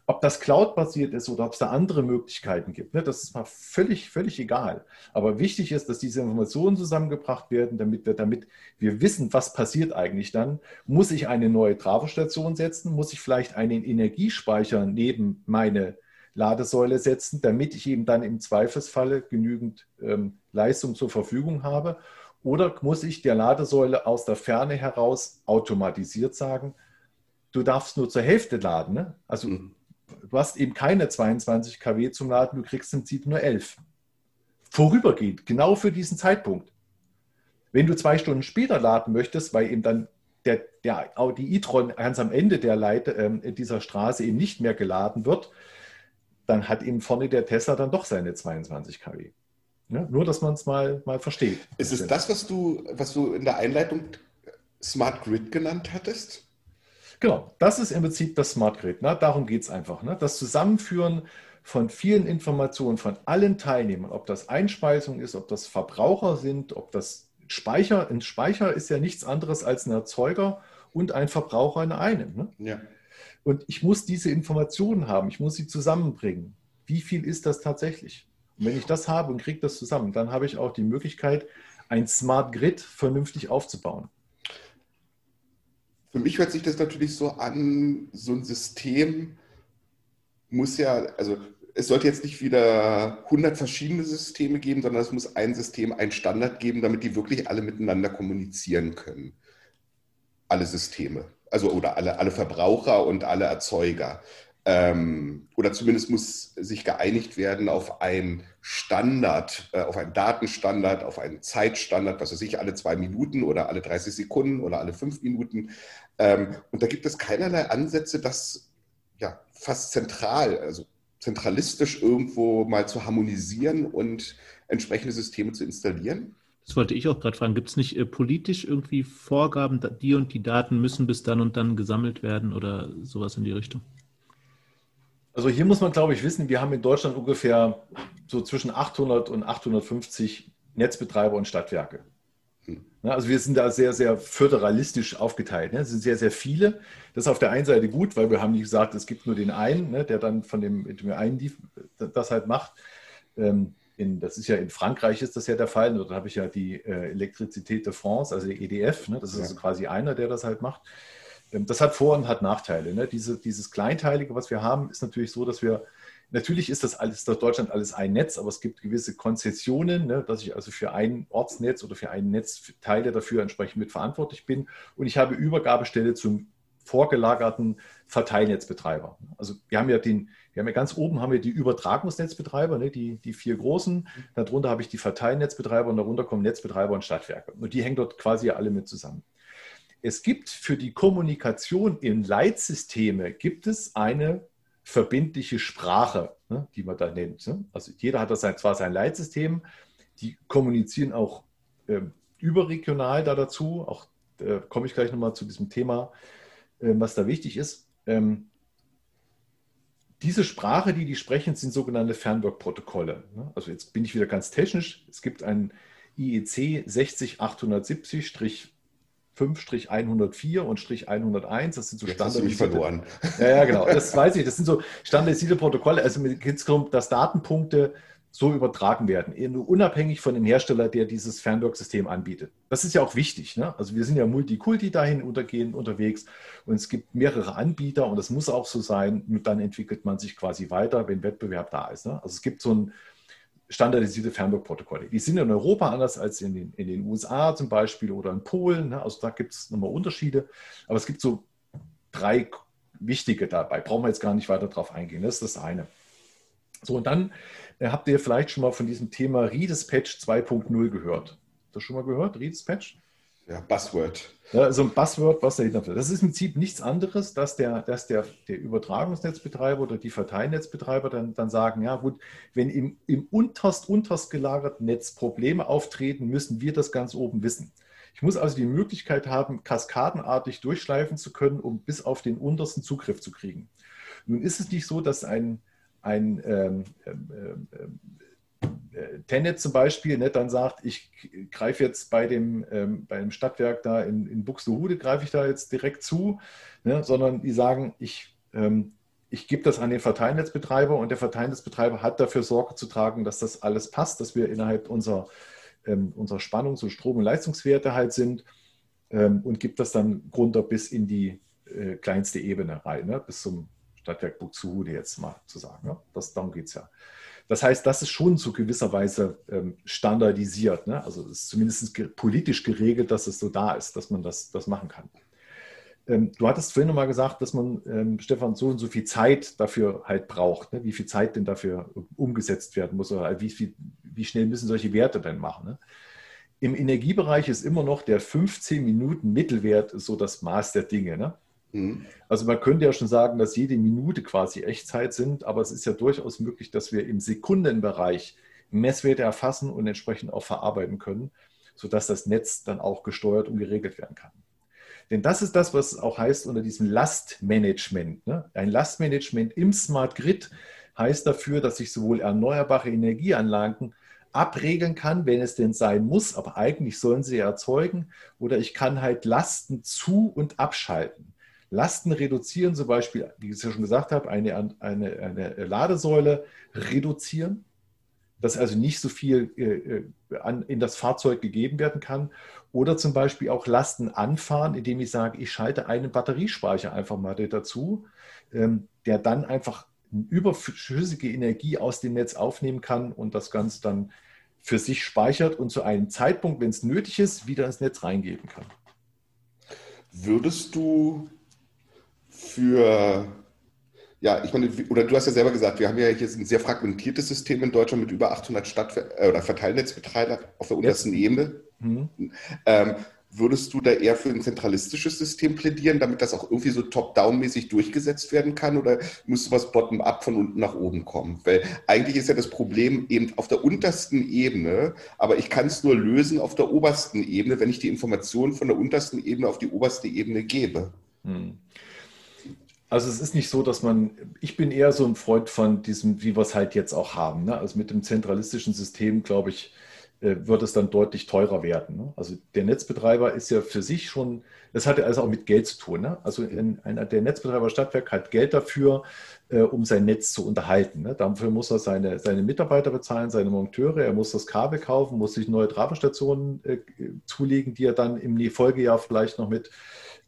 Ob das Cloud-basiert ist oder ob es da andere Möglichkeiten gibt, ne, das ist mal völlig, völlig egal. Aber wichtig ist, dass diese Informationen zusammengebracht werden, damit wir, damit wir wissen, was passiert eigentlich dann. Muss ich eine neue Trafostation setzen? Muss ich vielleicht einen Energiespeicher neben meine Ladesäule setzen, damit ich eben dann im Zweifelsfalle genügend ähm, Leistung zur Verfügung habe? Oder muss ich der Ladesäule aus der Ferne heraus automatisiert sagen, du darfst nur zur Hälfte laden? Ne? Also mhm. du hast eben keine 22 kW zum Laden, du kriegst im Prinzip nur 11. Vorübergehend, genau für diesen Zeitpunkt. Wenn du zwei Stunden später laden möchtest, weil eben dann der, der Audi e-tron ganz am Ende der Leite, äh, dieser Straße eben nicht mehr geladen wird, dann hat eben vorne der Tesla dann doch seine 22 kW. Ja, nur, dass man es mal, mal versteht. Ist es das, was du, was du in der Einleitung Smart Grid genannt hattest? Genau, das ist im Prinzip das Smart Grid. Ne? Darum geht es einfach. Ne? Das Zusammenführen von vielen Informationen von allen Teilnehmern, ob das Einspeisung ist, ob das Verbraucher sind, ob das Speicher. Ein Speicher ist ja nichts anderes als ein Erzeuger und ein Verbraucher in einem. Ne? Ja. Und ich muss diese Informationen haben, ich muss sie zusammenbringen. Wie viel ist das tatsächlich? Und wenn ich das habe und kriege das zusammen, dann habe ich auch die Möglichkeit, ein Smart Grid vernünftig aufzubauen. Für mich hört sich das natürlich so an, so ein System muss ja, also es sollte jetzt nicht wieder 100 verschiedene Systeme geben, sondern es muss ein System, ein Standard geben, damit die wirklich alle miteinander kommunizieren können. Alle Systeme also oder alle, alle Verbraucher und alle Erzeuger. Ähm, oder zumindest muss sich geeinigt werden auf einen Standard, äh, auf einen Datenstandard, auf einen Zeitstandard, was weiß ich, alle zwei Minuten oder alle 30 Sekunden oder alle fünf Minuten. Ähm, und da gibt es keinerlei Ansätze, das ja fast zentral, also zentralistisch irgendwo mal zu harmonisieren und entsprechende Systeme zu installieren. Das wollte ich auch gerade fragen. Gibt es nicht äh, politisch irgendwie Vorgaben, die und die Daten müssen bis dann und dann gesammelt werden oder sowas in die Richtung? Also hier muss man, glaube ich, wissen, wir haben in Deutschland ungefähr so zwischen 800 und 850 Netzbetreiber und Stadtwerke. Hm. Also wir sind da sehr, sehr föderalistisch aufgeteilt. Es sind sehr, sehr viele. Das ist auf der einen Seite gut, weil wir haben nicht gesagt, es gibt nur den einen, ne, der dann von dem, dem einen das halt macht. In, das ist ja in Frankreich ist das ja der Fall. Dort habe ich ja die äh, Elektrizität de France, also die EDF. Ne? Das ist ja. also quasi einer, der das halt macht. Ähm, das hat Vor- und hat Nachteile. Ne? Diese, dieses Kleinteilige, was wir haben, ist natürlich so, dass wir Natürlich ist das alles, das Deutschland alles ein Netz, aber es gibt gewisse Konzessionen, ne, dass ich also für ein Ortsnetz oder für ein Netz Teile dafür entsprechend mitverantwortlich bin. Und ich habe Übergabestelle zum vorgelagerten Verteilnetzbetreiber. Also wir haben ja den, wir haben ja ganz oben haben wir die Übertragungsnetzbetreiber, ne, die, die vier großen. Darunter habe ich die Verteilnetzbetreiber und darunter kommen Netzbetreiber und Stadtwerke. Und die hängen dort quasi alle mit zusammen. Es gibt für die Kommunikation in Leitsysteme gibt es eine verbindliche Sprache, ne, die man da nennt. Ne? Also jeder hat das zwar sein Leitsystem, die kommunizieren auch äh, überregional da dazu. Auch äh, komme ich gleich nochmal zu diesem Thema, was da wichtig ist. Ähm, diese Sprache, die die sprechen, sind sogenannte Fernworkprotokolle. Ne? Also jetzt bin ich wieder ganz technisch. Es gibt ein IEC 60870 5-104 und Strich 101, das sind so standardisierte. verloren. Ja, ja, genau. Das weiß ich. Das sind so standardisierte Protokolle. Also es darum, dass Datenpunkte so übertragen werden, unabhängig von dem Hersteller, der dieses Fernwirksystem anbietet. Das ist ja auch wichtig. Ne? Also wir sind ja Multikulti dahin untergehen, unterwegs und es gibt mehrere Anbieter und das muss auch so sein. Und dann entwickelt man sich quasi weiter, wenn Wettbewerb da ist. Ne? Also es gibt so ein standardisierte Fernwirkprotokolle. Die sind in Europa anders als in den, in den USA zum Beispiel oder in Polen. Ne? Also da gibt es nochmal Unterschiede. Aber es gibt so drei wichtige dabei. Brauchen wir jetzt gar nicht weiter drauf eingehen. Das ist das eine. So, und dann äh, habt ihr vielleicht schon mal von diesem Thema Redispatch 2.0 gehört. Du das schon mal gehört, Redispatch? Ja, Buzzword. Ja, so ein Buzzword, was dahinter steht. Das ist im Prinzip nichts anderes, dass der, dass der, der Übertragungsnetzbetreiber oder die Verteilnetzbetreiber dann, dann sagen, ja gut, wenn im, im unterst, unterst gelagerten Netz Probleme auftreten, müssen wir das ganz oben wissen. Ich muss also die Möglichkeit haben, kaskadenartig durchschleifen zu können, um bis auf den untersten Zugriff zu kriegen. Nun ist es nicht so, dass ein, ein ähm, ähm, ähm, äh, Tenet zum Beispiel ne, dann sagt, ich greife jetzt bei dem, ähm, bei dem Stadtwerk da in, in Buxtehude, greife ich da jetzt direkt zu, ne, sondern die sagen, ich, ähm, ich gebe das an den Verteilnetzbetreiber und der Verteilnetzbetreiber hat dafür Sorge zu tragen, dass das alles passt, dass wir innerhalb unserer, ähm, unserer Spannungs- und Strom- und Leistungswerte halt sind ähm, und gibt das dann runter bis in die äh, kleinste Ebene rein, ne, bis zum Stadtwerk Buxtehude jetzt mal zu sagen. Ne? Das, darum geht es ja. Das heißt, das ist schon zu gewisser Weise ähm, standardisiert. Ne? Also es ist zumindest ge politisch geregelt, dass es so da ist, dass man das, das machen kann. Ähm, du hattest vorhin nochmal gesagt, dass man, ähm, Stefan, so und so viel Zeit dafür halt braucht. Ne? Wie viel Zeit denn dafür umgesetzt werden muss oder wie, viel, wie schnell müssen solche Werte denn machen. Ne? Im Energiebereich ist immer noch der 15 Minuten Mittelwert so das Maß der Dinge. Mhm. Also man könnte ja schon sagen, dass jede Minute quasi Echtzeit sind, aber es ist ja durchaus möglich, dass wir im Sekundenbereich Messwerte erfassen und entsprechend auch verarbeiten können, sodass das Netz dann auch gesteuert und geregelt werden kann. Denn das ist das, was auch heißt unter diesem Lastmanagement. Ne? Ein Lastmanagement im Smart Grid heißt dafür, dass ich sowohl erneuerbare Energieanlagen abregeln kann, wenn es denn sein muss, aber eigentlich sollen sie erzeugen, oder ich kann halt Lasten zu- und abschalten. Lasten reduzieren, zum Beispiel, wie ich es ja schon gesagt habe, eine, eine, eine Ladesäule reduzieren, dass also nicht so viel äh, äh, an, in das Fahrzeug gegeben werden kann. Oder zum Beispiel auch Lasten anfahren, indem ich sage, ich schalte einen Batteriespeicher einfach mal dazu, ähm, der dann einfach überschüssige Energie aus dem Netz aufnehmen kann und das Ganze dann für sich speichert und zu einem Zeitpunkt, wenn es nötig ist, wieder ins Netz reingeben kann. Würdest du für, ja, ich meine, oder du hast ja selber gesagt, wir haben ja hier ein sehr fragmentiertes System in Deutschland mit über 800 Stadt- äh, oder Verteilnetzbetreiber auf der untersten ja. Ebene. Mhm. Ähm, würdest du da eher für ein zentralistisches System plädieren, damit das auch irgendwie so top-down-mäßig durchgesetzt werden kann? Oder müsste was bottom-up von unten nach oben kommen? Weil eigentlich ist ja das Problem eben auf der untersten Ebene, aber ich kann es nur lösen auf der obersten Ebene, wenn ich die Informationen von der untersten Ebene auf die oberste Ebene gebe. Mhm. Also es ist nicht so, dass man, ich bin eher so ein Freund von diesem, wie wir es halt jetzt auch haben. Ne? Also mit dem zentralistischen System, glaube ich, äh, wird es dann deutlich teurer werden. Ne? Also der Netzbetreiber ist ja für sich schon, das hat ja also auch mit Geld zu tun. Ne? Also in, einer, der Netzbetreiber Stadtwerk hat Geld dafür, äh, um sein Netz zu unterhalten. Ne? Dafür muss er seine, seine Mitarbeiter bezahlen, seine Monteure, er muss das Kabel kaufen, muss sich neue Trafestationen äh, zulegen, die er dann im Folgejahr vielleicht noch mit,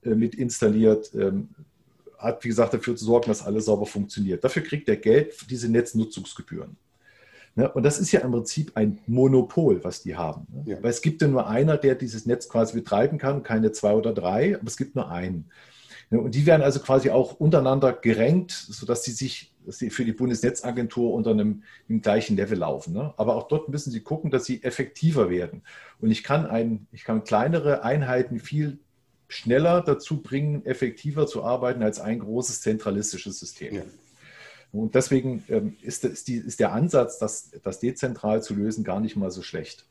äh, mit installiert. Ähm, hat, wie gesagt, dafür zu sorgen, dass alles sauber funktioniert. Dafür kriegt er Geld für diese Netznutzungsgebühren. Ne? Und das ist ja im Prinzip ein Monopol, was die haben. Ne? Ja. Weil es gibt ja nur einer, der dieses Netz quasi betreiben kann, keine zwei oder drei, aber es gibt nur einen. Ne? Und die werden also quasi auch untereinander gerenkt, sodass sie sich dass sie für die Bundesnetzagentur unter einem, einem gleichen Level laufen. Aber auch dort müssen sie gucken, dass sie effektiver werden. Und ich kann, ein, ich kann kleinere Einheiten viel schneller dazu bringen, effektiver zu arbeiten als ein großes zentralistisches System. Ja. Und deswegen ähm, ist, ist, die, ist, der Ansatz, das, das dezentral zu lösen, gar nicht mal so schlecht.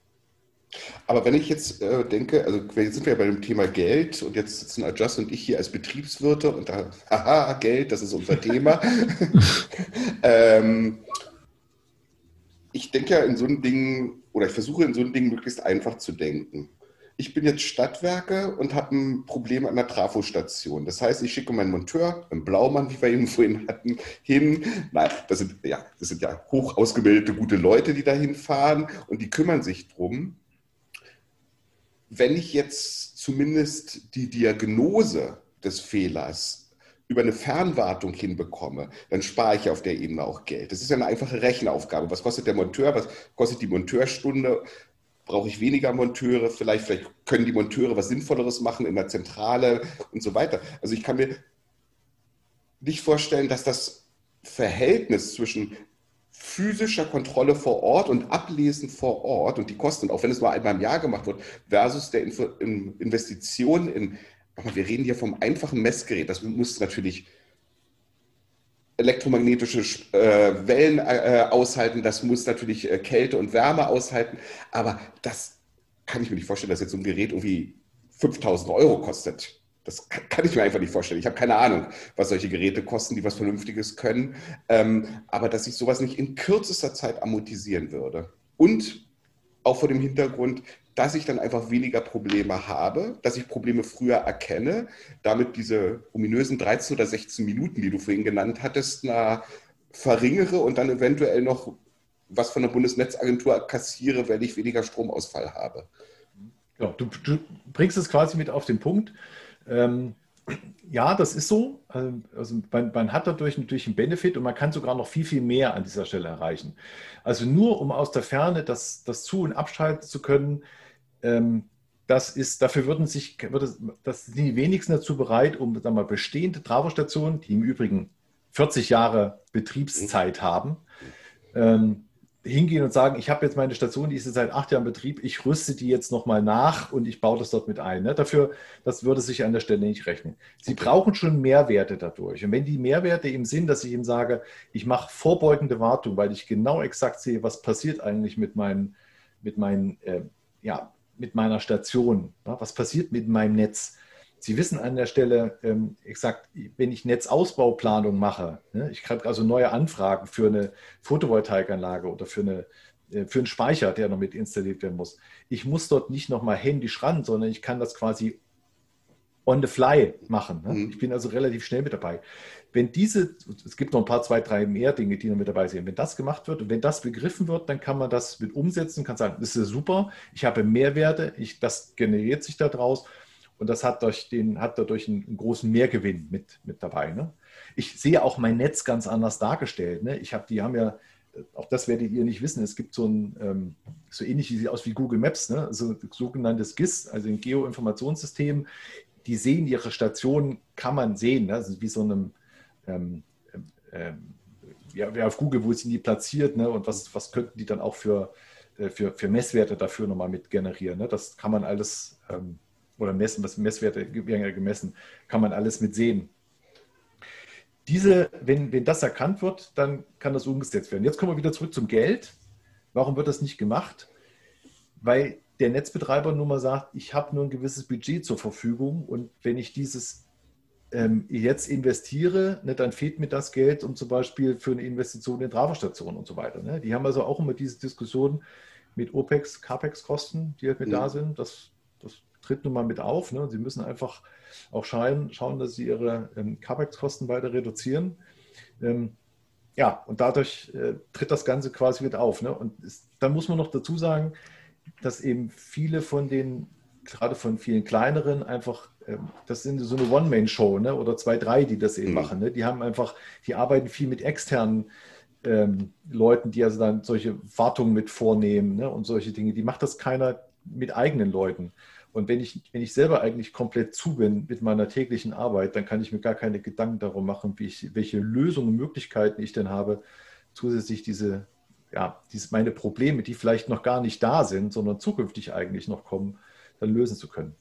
Aber wenn ich jetzt äh, denke, also jetzt sind wir ja bei dem Thema Geld und jetzt sitzen Adjust und ich hier als Betriebswirte und da, [LAUGHS] haha, Geld, das ist unser Thema. [LAUGHS] ähm, ich denke ja in so ein Ding, oder ich versuche in so ein Ding möglichst einfach zu denken ich bin jetzt Stadtwerke und habe ein Problem an der Trafostation. Das heißt, ich schicke meinen Monteur, einen Blaumann, wie wir ihn vorhin hatten, hin. Nein, das sind ja, das sind ja hoch ausgebildete, gute Leute, die da hinfahren und die kümmern sich drum. Wenn ich jetzt zumindest die Diagnose des Fehlers über eine Fernwartung hinbekomme, dann spare ich auf der Ebene auch Geld. Das ist ja eine einfache Rechenaufgabe. Was kostet der Monteur? Was kostet die Monteurstunde? Brauche ich weniger Monteure, vielleicht, vielleicht können die Monteure was Sinnvolleres machen in der Zentrale und so weiter. Also ich kann mir nicht vorstellen, dass das Verhältnis zwischen physischer Kontrolle vor Ort und Ablesen vor Ort und die Kosten, auch wenn es nur einmal im Jahr gemacht wird, versus der Investition in, wir reden hier vom einfachen Messgerät, das muss natürlich elektromagnetische äh, Wellen äh, aushalten, das muss natürlich äh, Kälte und Wärme aushalten, aber das kann ich mir nicht vorstellen, dass jetzt so ein Gerät irgendwie 5000 Euro kostet. Das kann ich mir einfach nicht vorstellen. Ich habe keine Ahnung, was solche Geräte kosten, die was Vernünftiges können. Ähm, aber dass ich sowas nicht in kürzester Zeit amortisieren würde. Und auch vor dem Hintergrund, dass ich dann einfach weniger Probleme habe, dass ich Probleme früher erkenne, damit diese ominösen 13 oder 16 Minuten, die du vorhin genannt hattest, na, verringere und dann eventuell noch was von der Bundesnetzagentur kassiere, wenn ich weniger Stromausfall habe. Ja, du, du bringst es quasi mit auf den Punkt. Ähm, ja, das ist so. Ähm, also man, man, hat dadurch natürlich einen Benefit und man kann sogar noch viel, viel mehr an dieser Stelle erreichen. Also nur um aus der Ferne das, das zu- und abschalten zu können, das ist, dafür würden sich, würde, das sind die wenigsten dazu bereit, um sagen wir, bestehende Travostationen, die im Übrigen 40 Jahre Betriebszeit haben, ähm, hingehen und sagen, ich habe jetzt meine Station, die ist jetzt seit acht Jahren in Betrieb, ich rüste die jetzt nochmal nach und ich baue das dort mit ein. Ne? Dafür, das würde sich an der Stelle nicht rechnen. Sie brauchen schon Mehrwerte dadurch. Und wenn die Mehrwerte im Sinn, dass ich ihm sage, ich mache vorbeugende Wartung, weil ich genau exakt sehe, was passiert eigentlich mit meinen, mit meinen, äh, ja, mit meiner Station, was passiert mit meinem Netz, Sie wissen an der Stelle ähm, exakt, wenn ich Netzausbauplanung mache, ne, ich kriege also neue Anfragen für eine Photovoltaikanlage oder für, eine, äh, für einen Speicher, der noch mit installiert werden muss. Ich muss dort nicht nochmal händisch ran, sondern ich kann das quasi on the fly machen. Ne? Mhm. Ich bin also relativ schnell mit dabei. Wenn diese, es gibt noch ein paar, zwei, drei mehr Dinge, die noch mit dabei sind. Wenn das gemacht wird und wenn das begriffen wird, dann kann man das mit umsetzen, kann sagen, das ist super, ich habe Mehrwerte, ich, das generiert sich daraus und das hat, durch den, hat dadurch einen, einen großen Mehrgewinn mit, mit dabei. Ne? Ich sehe auch mein Netz ganz anders dargestellt. Ne? Ich habe, die haben ja, auch das werdet ihr nicht wissen, es gibt so ein, ähm, so ähnlich wie sieht aus wie Google Maps, ne? also sogenanntes GIS, also ein Geoinformationssystem. Die sehen ihre Stationen, kann man sehen, ne? also wie so einem, ähm, ähm, ja, auf Google, wo sind die platziert ne? und was, was könnten die dann auch für, äh, für, für Messwerte dafür nochmal mit generieren. Ne? Das kann man alles ähm, oder messen, was Messwerte werden ja gemessen, kann man alles mit sehen. Diese, wenn, wenn das erkannt wird, dann kann das umgesetzt werden. Jetzt kommen wir wieder zurück zum Geld. Warum wird das nicht gemacht? Weil der Netzbetreiber nur mal sagt, ich habe nur ein gewisses Budget zur Verfügung und wenn ich dieses ähm, jetzt investiere, ne, dann fehlt mir das Geld, um zum Beispiel für eine Investition in Travostationen und so weiter. Ne? Die haben also auch immer diese Diskussion mit OPEX, CAPEX-Kosten, die halt mit ja. da sind. Das tritt nun mal mit auf. Ne? Sie müssen einfach auch schauen, schauen dass sie ihre ähm, CAPEX-Kosten weiter reduzieren. Ähm, ja, und dadurch äh, tritt das Ganze quasi mit auf. Ne? Und ist, dann muss man noch dazu sagen, dass eben viele von den, gerade von vielen kleineren, einfach, ähm, das sind so eine One-Man-Show ne? oder zwei, drei, die das eben mhm. machen. Ne? Die haben einfach, die arbeiten viel mit externen ähm, Leuten, die also dann solche Wartungen mit vornehmen ne? und solche Dinge. Die macht das keiner mit eigenen Leuten. Und wenn ich, wenn ich selber eigentlich komplett zu bin mit meiner täglichen Arbeit, dann kann ich mir gar keine Gedanken darum machen, wie ich, welche Lösungen und Möglichkeiten ich denn habe, zusätzlich diese, ja, diese, meine Probleme, die vielleicht noch gar nicht da sind, sondern zukünftig eigentlich noch kommen, dann lösen zu können.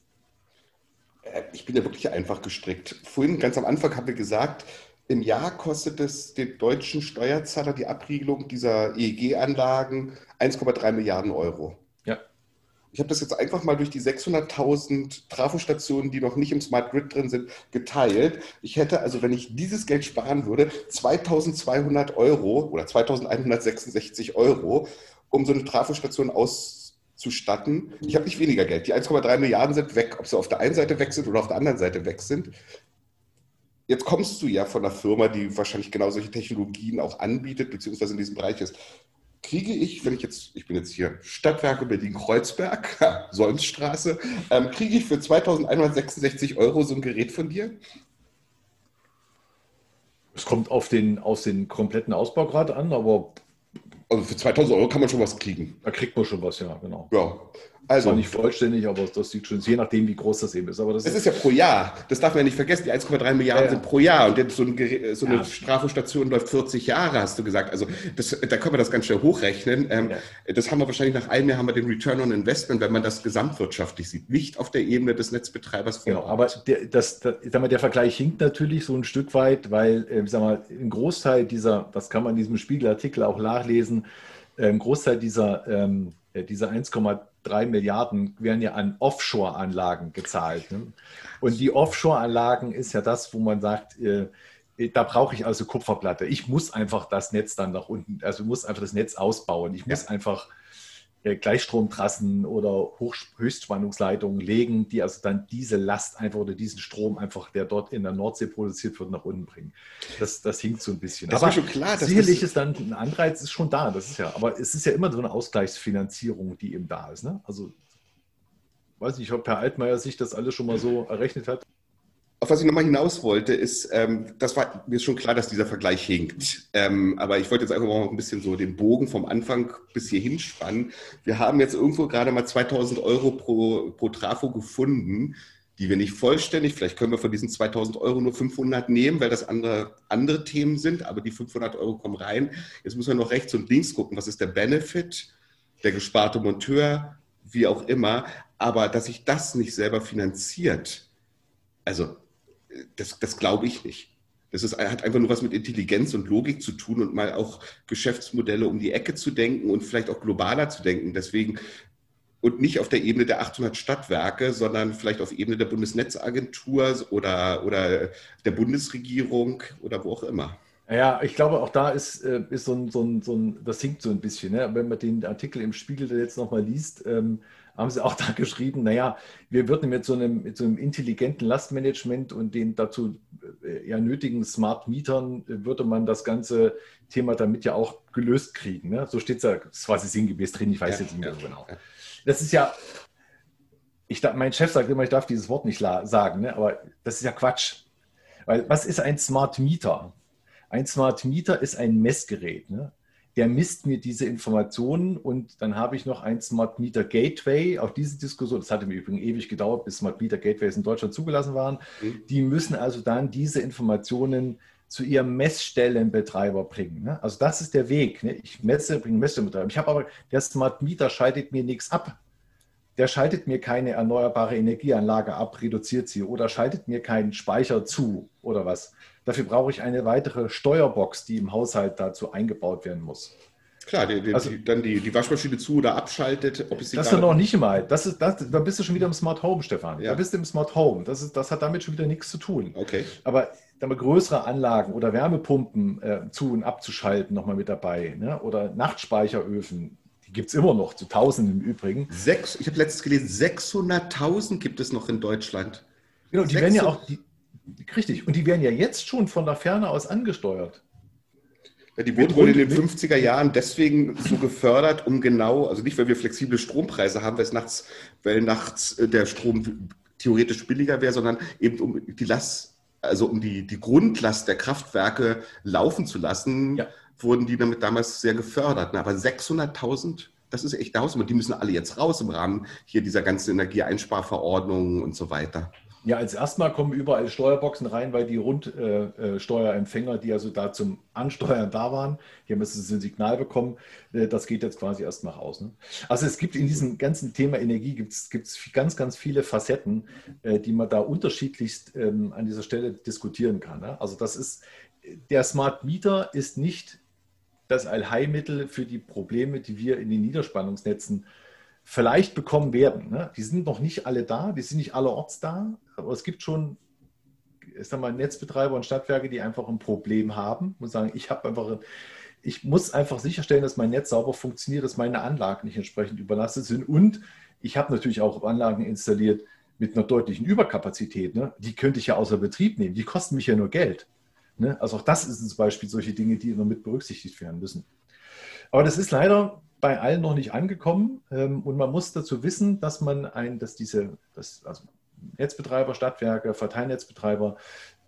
Äh, ich bin ja wirklich einfach gestrickt. Vorhin ganz am Anfang haben wir gesagt, im Jahr kostet es den deutschen Steuerzahler die Abriegelung dieser EEG-Anlagen 1,3 Milliarden Euro. Ich habe das jetzt einfach mal durch die 600.000 Trafostationen, die noch nicht im Smart Grid drin sind, geteilt. Ich hätte also, wenn ich dieses Geld sparen würde, 2.200 Euro oder 2.166 Euro, um so eine Trafostation auszustatten. Ich habe nicht weniger Geld. Die 1,3 Milliarden sind weg. Ob sie auf der einen Seite weg sind oder auf der anderen Seite weg sind. Jetzt kommst du ja von einer Firma, die wahrscheinlich genau solche Technologien auch anbietet, beziehungsweise in diesem Bereich ist kriege ich, wenn ich jetzt, ich bin jetzt hier Stadtwerke Berlin-Kreuzberg, [LAUGHS] Solmsstraße, ähm, kriege ich für 2166 Euro so ein Gerät von dir? Es kommt auf den, auf den kompletten Ausbaugrad an, aber. Also für 2000 Euro kann man schon was kriegen. Da kriegt man schon was, ja, genau. Ja. Also nicht vollständig, aber das sieht schon, je nachdem, wie groß das eben ist. Aber das, das ist, ja pro Jahr. Das darf man ja nicht vergessen. Die 1,3 Milliarden ja, sind pro Jahr. Und so, ein, so eine ja. Strafestation läuft 40 Jahre, hast du gesagt. Also das, da können wir das ganz schnell hochrechnen. Ähm, ja. Das haben wir wahrscheinlich nach einem Jahr haben wir den Return on Investment, wenn man das gesamtwirtschaftlich sieht. Nicht auf der Ebene des Netzbetreibers vor Genau, aber der, das, das, sag mal, der Vergleich hinkt natürlich so ein Stück weit, weil äh, sag mal, ein Großteil dieser, das kann man in diesem Spiegelartikel auch nachlesen, äh, ein Großteil dieser, ähm, dieser 1,3 drei Milliarden werden ja an Offshore-Anlagen gezahlt. Ne? Und die Offshore-Anlagen ist ja das, wo man sagt, äh, da brauche ich also Kupferplatte. Ich muss einfach das Netz dann nach unten, also muss einfach das Netz ausbauen. Ich muss ja. einfach äh, Gleichstromtrassen oder Hoch Höchstspannungsleitungen legen, die also dann diese Last einfach oder diesen Strom einfach, der dort in der Nordsee produziert wird, nach unten bringen. Das, das hinkt so ein bisschen. Das aber schon klar. Sicherlich ist dann ein Anreiz ist schon da. Das ist ja, aber es ist ja immer so eine Ausgleichsfinanzierung, die eben da ist. Ne? Also weiß nicht, ob Herr Altmaier sich das alles schon mal so errechnet hat. Auf was ich nochmal hinaus wollte, ist, ähm, das war mir ist schon klar, dass dieser Vergleich hinkt. Ähm, aber ich wollte jetzt einfach mal ein bisschen so den Bogen vom Anfang bis hier hinspannen. Wir haben jetzt irgendwo gerade mal 2000 Euro pro, pro Trafo gefunden, die wir nicht vollständig, vielleicht können wir von diesen 2000 Euro nur 500 nehmen, weil das andere, andere Themen sind, aber die 500 Euro kommen rein. Jetzt müssen wir noch rechts und links gucken, was ist der Benefit, der gesparte Monteur, wie auch immer. Aber dass sich das nicht selber finanziert, also das, das glaube ich nicht. Das ist, hat einfach nur was mit Intelligenz und Logik zu tun und mal auch Geschäftsmodelle um die Ecke zu denken und vielleicht auch globaler zu denken. Deswegen und nicht auf der Ebene der 800 Stadtwerke, sondern vielleicht auf Ebene der Bundesnetzagentur oder, oder der Bundesregierung oder wo auch immer. Ja, ich glaube, auch da ist, äh, ist so, ein, so, ein, so ein, das hinkt so ein bisschen. Ne? Wenn man den Artikel im Spiegel jetzt nochmal liest, ähm, haben sie auch [LAUGHS] da geschrieben, naja, wir würden mit so einem, mit so einem intelligenten Lastmanagement und den dazu äh, ja, nötigen Smart Mietern, äh, würde man das ganze Thema damit ja auch gelöst kriegen. Ne? So steht es ja quasi sinngemäß drin, ich weiß ja, jetzt nicht mehr so genau. Das ist ja, ich, mein Chef sagt immer, ich darf dieses Wort nicht sagen, ne? aber das ist ja Quatsch. Weil was ist ein Smart Meter? Ein Smart Meter ist ein Messgerät. Ne? Der misst mir diese Informationen und dann habe ich noch ein Smart Meter Gateway. Auch diese Diskussion, das hat im Übrigen ewig gedauert, bis Smart Meter Gateways in Deutschland zugelassen waren. Mhm. Die müssen also dann diese Informationen zu ihrem Messstellenbetreiber bringen. Ne? Also das ist der Weg. Ne? Ich messe, bringe Messstellenbetreiber. Ich habe aber, der Smart Meter schaltet mir nichts ab. Der schaltet mir keine erneuerbare Energieanlage ab, reduziert sie oder schaltet mir keinen Speicher zu oder was. Dafür brauche ich eine weitere Steuerbox, die im Haushalt dazu eingebaut werden muss. Klar, die, die, also, die, dann die, die Waschmaschine zu oder abschaltet. Ob ich sie das ist noch nicht mal. Das ist, das, da bist du schon wieder im Smart Home, Stefan. Ja. Da bist du im Smart Home. Das, ist, das hat damit schon wieder nichts zu tun. Okay. Aber damit größere Anlagen oder Wärmepumpen äh, zu- und abzuschalten nochmal mit dabei. Ne? Oder Nachtspeicheröfen. Die gibt es immer noch, zu Tausenden im Übrigen. Sechs, ich habe letztens gelesen, 600.000 gibt es noch in Deutschland. Genau, die 600, werden ja auch, die, Richtig. Und die werden ja jetzt schon von der Ferne aus angesteuert. Ja, die wurden wohl in den 50er Jahren deswegen so gefördert, um genau, also nicht, weil wir flexible Strompreise haben, weil nachts, weil nachts äh, der Strom theoretisch billiger wäre, sondern eben um die Last, also um die, die Grundlast der Kraftwerke laufen zu lassen, ja. wurden die damit damals sehr gefördert. Aber 600.000, das ist echt eine Hausnummer. Die müssen alle jetzt raus im Rahmen hier dieser ganzen Energieeinsparverordnungen und so weiter. Ja, als erstmal kommen überall Steuerboxen rein, weil die Rundsteuerempfänger, äh, die also da zum Ansteuern da waren, die haben jetzt ein Signal bekommen, äh, das geht jetzt quasi erstmal raus. Ne? Also es gibt in diesem ganzen Thema Energie gibt's, gibt's ganz, ganz viele Facetten, äh, die man da unterschiedlichst ähm, an dieser Stelle diskutieren kann. Ne? Also das ist, der Smart Meter ist nicht das Allheilmittel für die Probleme, die wir in den Niederspannungsnetzen vielleicht bekommen werden. Ne? Die sind noch nicht alle da, die sind nicht allerorts da, aber es gibt schon ich sag mal, Netzbetreiber und Stadtwerke, die einfach ein Problem haben und sagen, ich habe einfach, ich muss einfach sicherstellen, dass mein Netz sauber funktioniert, dass meine Anlagen nicht entsprechend überlastet sind und ich habe natürlich auch Anlagen installiert mit einer deutlichen Überkapazität. Ne? Die könnte ich ja außer Betrieb nehmen. Die kosten mich ja nur Geld. Ne? Also auch das ist zum Beispiel solche Dinge, die immer mit berücksichtigt werden müssen. Aber das ist leider bei allen noch nicht angekommen. Ähm, und man muss dazu wissen, dass man ein, dass diese, dass, also Netzbetreiber, Stadtwerke, Verteilnetzbetreiber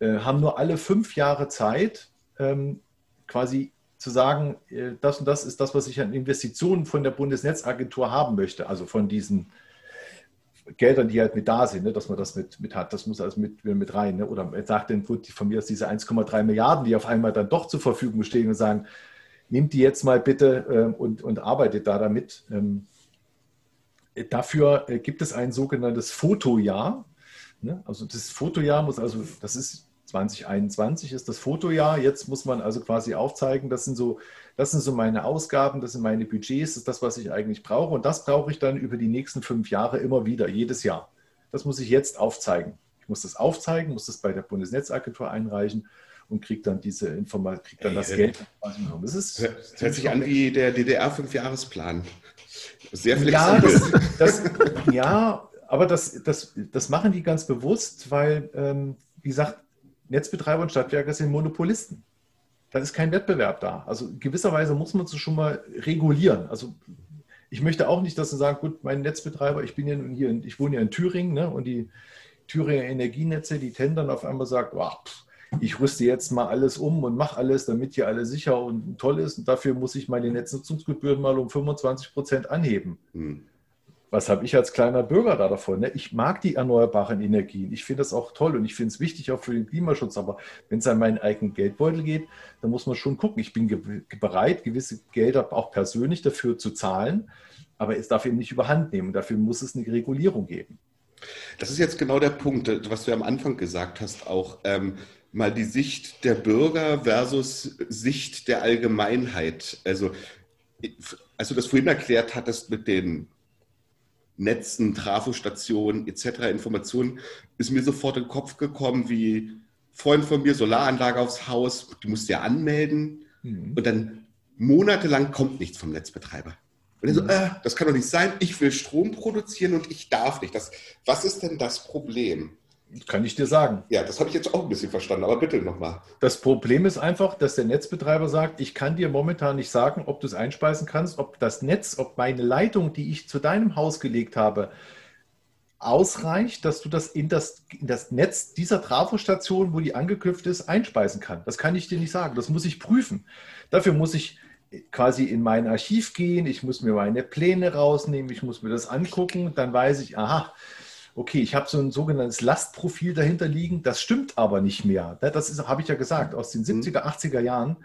äh, haben nur alle fünf Jahre Zeit, ähm, quasi zu sagen, äh, das und das ist das, was ich an Investitionen von der Bundesnetzagentur haben möchte, also von diesen Geldern, die halt mit da sind, ne, dass man das mit, mit hat. Das muss also mit, mit rein. Ne? Oder man sagt dann, gut, von mir aus diese 1,3 Milliarden, die auf einmal dann doch zur Verfügung stehen und sagen, nehmt die jetzt mal bitte ähm, und, und arbeitet da damit. Ähm, dafür äh, gibt es ein sogenanntes Fotojahr. Ne? Also das Fotojahr muss also, das ist 2021 ist das Fotojahr. Jetzt muss man also quasi aufzeigen, das sind so, das sind so meine Ausgaben, das sind meine Budgets, das ist das, was ich eigentlich brauche. Und das brauche ich dann über die nächsten fünf Jahre immer wieder, jedes Jahr. Das muss ich jetzt aufzeigen. Ich muss das aufzeigen, muss das bei der Bundesnetzagentur einreichen und kriege dann diese Information, kriege dann das Geld. Das ist, das hört sich an wie der DDR-Fünfjahresplan. Sehr flexibel. Ja, das, das, ja aber das, das, das machen die ganz bewusst, weil, ähm, wie gesagt, Netzbetreiber und Stadtwerke sind Monopolisten. Da ist kein Wettbewerb da. Also gewisserweise muss man es schon mal regulieren. Also ich möchte auch nicht, dass sie sagen, gut, mein Netzbetreiber, ich bin ja hier, ich wohne ja in Thüringen ne, und die Thüringer Energienetze, die tendern auf einmal sagt, oh, ich rüste jetzt mal alles um und mache alles, damit hier alles sicher und toll ist und dafür muss ich meine Netznutzungsgebühren mal um 25 Prozent anheben. Hm was habe ich als kleiner Bürger da davon? Ne? Ich mag die erneuerbaren Energien. Ich finde das auch toll und ich finde es wichtig auch für den Klimaschutz. Aber wenn es an meinen eigenen Geldbeutel geht, dann muss man schon gucken. Ich bin ge bereit, gewisse Gelder auch persönlich dafür zu zahlen, aber es darf eben nicht überhand nehmen. Dafür muss es eine Regulierung geben. Das ist jetzt genau der Punkt, was du am Anfang gesagt hast, auch ähm, mal die Sicht der Bürger versus Sicht der Allgemeinheit. Also, als du das vorhin erklärt hattest mit den Netzen, Trafostationen etc. Informationen, ist mir sofort in den Kopf gekommen, wie Freund von mir, Solaranlage aufs Haus, die musst du ja anmelden mhm. und dann monatelang kommt nichts vom Netzbetreiber. Und er so, mhm. äh, das kann doch nicht sein, ich will Strom produzieren und ich darf nicht. Das, was ist denn das Problem? Kann ich dir sagen. Ja, das habe ich jetzt auch ein bisschen verstanden, aber bitte nochmal. Das Problem ist einfach, dass der Netzbetreiber sagt, ich kann dir momentan nicht sagen, ob du es einspeisen kannst, ob das Netz, ob meine Leitung, die ich zu deinem Haus gelegt habe, ausreicht, dass du das in das, in das Netz dieser Trafostation, wo die angeknüpft ist, einspeisen kann. Das kann ich dir nicht sagen. Das muss ich prüfen. Dafür muss ich quasi in mein Archiv gehen, ich muss mir meine Pläne rausnehmen, ich muss mir das angucken, dann weiß ich, aha, okay, ich habe so ein sogenanntes Lastprofil dahinter liegen, das stimmt aber nicht mehr. Ne, das habe ich ja gesagt, aus den 70er, 80er Jahren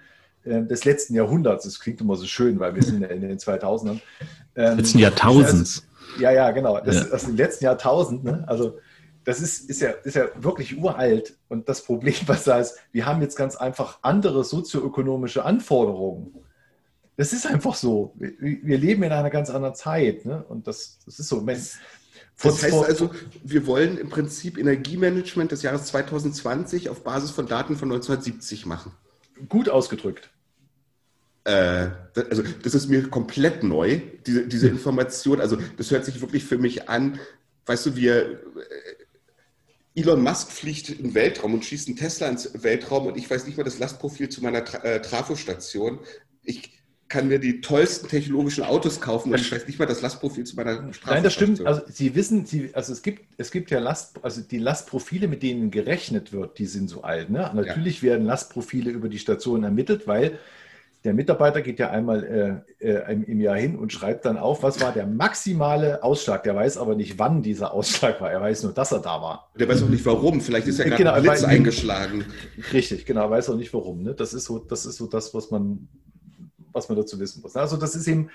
äh, des letzten Jahrhunderts. Das klingt immer so schön, weil wir sind in den 2000ern. Ähm, letzten Jahrtausends. ja, ja, genau. Das, ja. Aus dem letzten Jahrtausend. Ne? Also das ist, ist, ja, ist ja wirklich uralt. Und das Problem, was da ist, wir haben jetzt ganz einfach andere sozioökonomische Anforderungen. Das ist einfach so. Wir, wir leben in einer ganz anderen Zeit. Ne? Und das, das ist so. Wenn, das heißt also, wir wollen im Prinzip Energiemanagement des Jahres 2020 auf Basis von Daten von 1970 machen. Gut ausgedrückt. Äh, also das ist mir komplett neu, diese, diese Information. Also das hört sich wirklich für mich an, weißt du, wir... Äh, Elon Musk fliegt in den Weltraum und schießt einen Tesla ins Weltraum und ich weiß nicht mal das Lastprofil zu meiner Tra äh, Trafostation. Ich, kann mir die tollsten technologischen Autos kaufen und ich weiß nicht mal das Lastprofil zu meiner Straße. Nein, das stimmt. Also Sie wissen, Sie, also es gibt, es gibt ja Last, also die Lastprofile, mit denen gerechnet wird, die sind so alt. Ne? Natürlich ja. werden Lastprofile über die Station ermittelt, weil der Mitarbeiter geht ja einmal äh, äh, im Jahr hin und schreibt dann auf, was war der maximale Ausschlag. Der weiß aber nicht, wann dieser Ausschlag war. Er weiß nur, dass er da war. Der weiß auch nicht, warum. Vielleicht ist ja gerade genau, ein Blitz eingeschlagen. Richtig, genau. Weiß auch nicht, warum. Ne? Das, ist so, das ist so das, was man was man dazu wissen muss. Also das ist eben,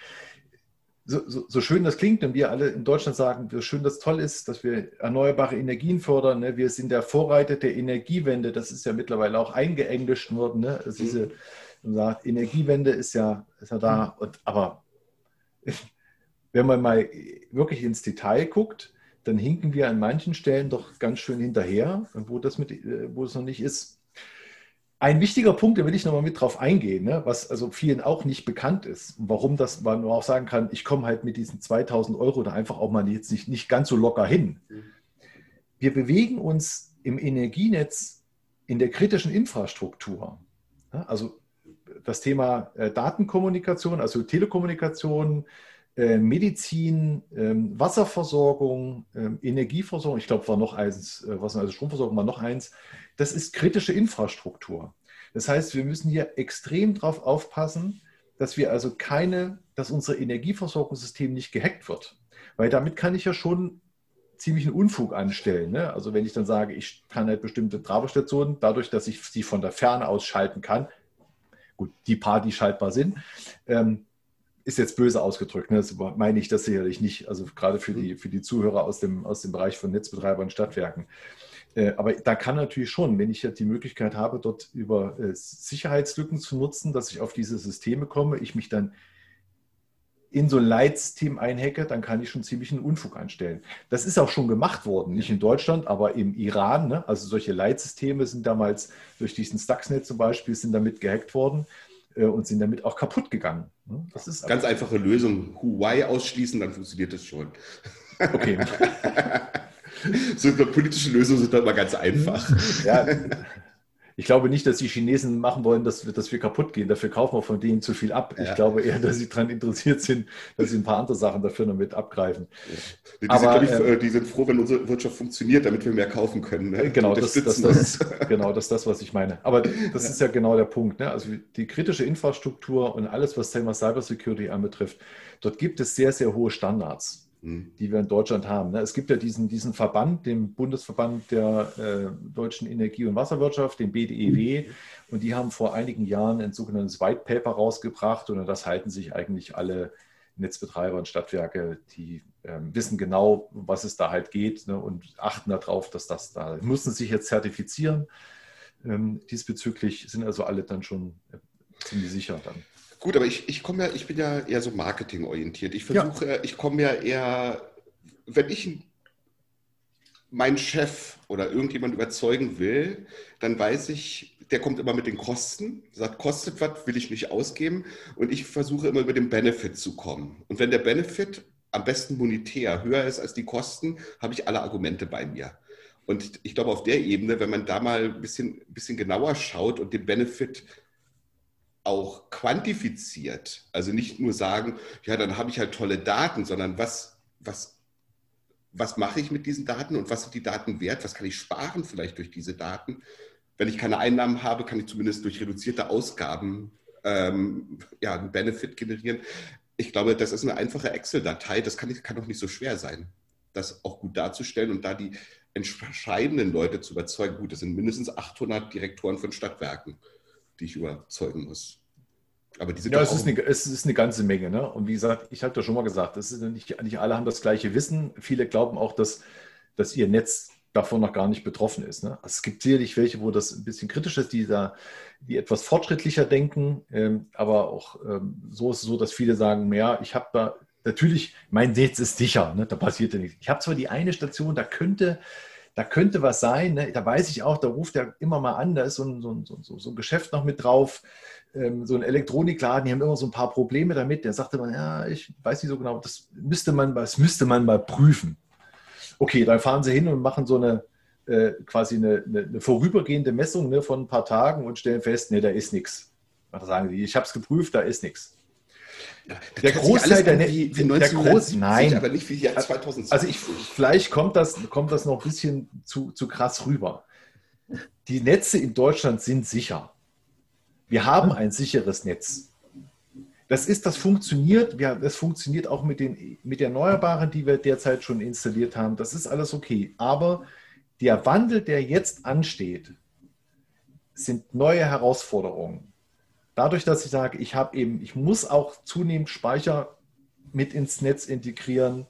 so, so, so, schön das klingt und wir alle in Deutschland sagen, wie schön das toll ist, dass wir erneuerbare Energien fördern. Ne? Wir sind der Vorreiter der Energiewende. Das ist ja mittlerweile auch eingeenglischt worden. Ne? Also diese sagt, Energiewende ist ja, ist ja da. Und, aber [LAUGHS] wenn man mal wirklich ins Detail guckt, dann hinken wir an manchen Stellen doch ganz schön hinterher, wo das, mit, wo es noch nicht ist. Ein wichtiger Punkt, da will ich nochmal mit drauf eingehen, ne, was also vielen auch nicht bekannt ist, warum das man auch sagen kann, ich komme halt mit diesen 2000 Euro da einfach auch mal jetzt nicht, nicht ganz so locker hin. Wir bewegen uns im Energienetz in der kritischen Infrastruktur. Ja, also das Thema äh, Datenkommunikation, also Telekommunikation, Medizin, äh, Wasserversorgung, ähm, Energieversorgung, ich glaube, war noch eins, äh, was also Stromversorgung war noch eins, das ist kritische Infrastruktur. Das heißt, wir müssen hier extrem darauf aufpassen, dass wir also keine, dass unser Energieversorgungssystem nicht gehackt wird. Weil damit kann ich ja schon ziemlichen Unfug anstellen. Ne? Also wenn ich dann sage, ich kann halt bestimmte Traberstationen, dadurch, dass ich sie von der Ferne aus schalten kann, gut, die paar, die schaltbar sind, ähm, ist jetzt böse ausgedrückt. Ne? Das meine ich das sicherlich nicht. Also gerade für die, für die Zuhörer aus dem, aus dem Bereich von Netzbetreibern und Stadtwerken. Äh, aber da kann natürlich schon, wenn ich die Möglichkeit habe, dort über äh, Sicherheitslücken zu nutzen, dass ich auf diese Systeme komme, ich mich dann in so ein Leitsystem einhacke, dann kann ich schon ziemlich einen Unfug anstellen. Das ist auch schon gemacht worden, nicht in Deutschland, aber im Iran. Ne? Also solche Leitsysteme sind damals durch diesen Stuxnet zum Beispiel, sind damit gehackt worden und sind damit auch kaputt gegangen. Ne? Das ist ganz einfache Lösung. Huawei ausschließen, dann funktioniert das schon. Okay. [LAUGHS] so politische Lösungen sind da immer ganz einfach. Ja, [LAUGHS] ich glaube nicht, dass die Chinesen machen wollen, dass wir, dass wir kaputt gehen. Dafür kaufen wir von denen zu viel ab. Ja. Ich glaube eher, dass sie daran interessiert sind, dass sie ein paar andere Sachen dafür noch mit abgreifen. Ja. Die, Aber, sind, äh, die, sind, froh, wenn unsere Wirtschaft funktioniert, damit wir mehr kaufen können. Ne? Genau, das, das, das, genau, das ist das, was ich meine. Aber das ist ja genau der Punkt. Ne? Also die kritische Infrastruktur und alles, was Thema Cybersecurity anbetrifft, dort gibt es sehr, sehr hohe Standards. Mhm. die wir in Deutschland haben. Ne? Es gibt ja diesen, diesen Verband, den Bundesverband der äh, deutschen Energie- und Wasserwirtschaft, den BDEW, und die haben vor einigen Jahren ein sogenanntes White Paper rausgebracht und das halten sich eigentlich alle Netzbetreiber und Stadtwerke, die ähm, wissen genau, was es da halt geht ne, und achten darauf, dass das da, müssen sich jetzt zertifizieren. Ähm, diesbezüglich sind also alle dann schon äh, ziemlich sicher dann. Gut, aber ich, ich komme ja, ich bin ja eher so marketingorientiert. Ich versuche, ja. ich komme ja eher, wenn ich meinen Chef oder irgendjemand überzeugen will, dann weiß ich, der kommt immer mit den Kosten, sagt, kostet was, will ich nicht ausgeben. Und ich versuche immer über den Benefit zu kommen. Und wenn der Benefit am besten monetär höher ist als die Kosten, habe ich alle Argumente bei mir. Und ich glaube, auf der Ebene, wenn man da mal ein bisschen, bisschen genauer schaut und den Benefit auch quantifiziert. Also nicht nur sagen, ja, dann habe ich halt tolle Daten, sondern was, was, was mache ich mit diesen Daten und was sind die Daten wert? Was kann ich sparen vielleicht durch diese Daten? Wenn ich keine Einnahmen habe, kann ich zumindest durch reduzierte Ausgaben ähm, ja, einen Benefit generieren. Ich glaube, das ist eine einfache Excel-Datei. Das kann, kann doch nicht so schwer sein, das auch gut darzustellen und da die entscheidenden Leute zu überzeugen. Gut, das sind mindestens 800 Direktoren von Stadtwerken die ich überzeugen muss. Aber die sind ja, es ist, eine, es ist eine ganze Menge. Ne? Und wie gesagt, ich habe ja schon mal gesagt, das ist nicht, nicht alle haben das gleiche Wissen. Viele glauben auch, dass, dass ihr Netz davon noch gar nicht betroffen ist. Ne? Also es gibt sicherlich welche, wo das ein bisschen kritisch ist, die da die etwas fortschrittlicher denken. Ähm, aber auch ähm, so ist es so, dass viele sagen, ja, ich habe da natürlich, mein Netz ist sicher, ne? da passiert ja nichts. Ich habe zwar die eine Station, da könnte da könnte was sein. Ne? Da weiß ich auch, da ruft er immer mal an, da ist so ein, so ein, so, ein Geschäft noch mit drauf, ähm, so ein Elektronikladen, die haben immer so ein paar Probleme damit. Der sagte dann, ja, ich weiß nicht so genau, das müsste man, das müsste man mal prüfen. Okay, dann fahren sie hin und machen so eine äh, quasi eine, eine, eine, vorübergehende Messung ne, von ein paar Tagen und stellen fest, nee, da ist nichts. Da sagen sie, ich habe es geprüft, da ist nichts. Der Großteil der, wie, wie der Groß, nein, aber nicht wie Jahr 2020. Also ich, vielleicht kommt das, kommt das noch ein bisschen zu, zu krass rüber. Die Netze in Deutschland sind sicher. Wir haben ein sicheres Netz. Das ist, das funktioniert, wir, das funktioniert auch mit den, mit den Erneuerbaren, die wir derzeit schon installiert haben. Das ist alles okay. Aber der Wandel, der jetzt ansteht, sind neue Herausforderungen dadurch, dass ich sage, ich habe eben, ich muss auch zunehmend Speicher mit ins Netz integrieren,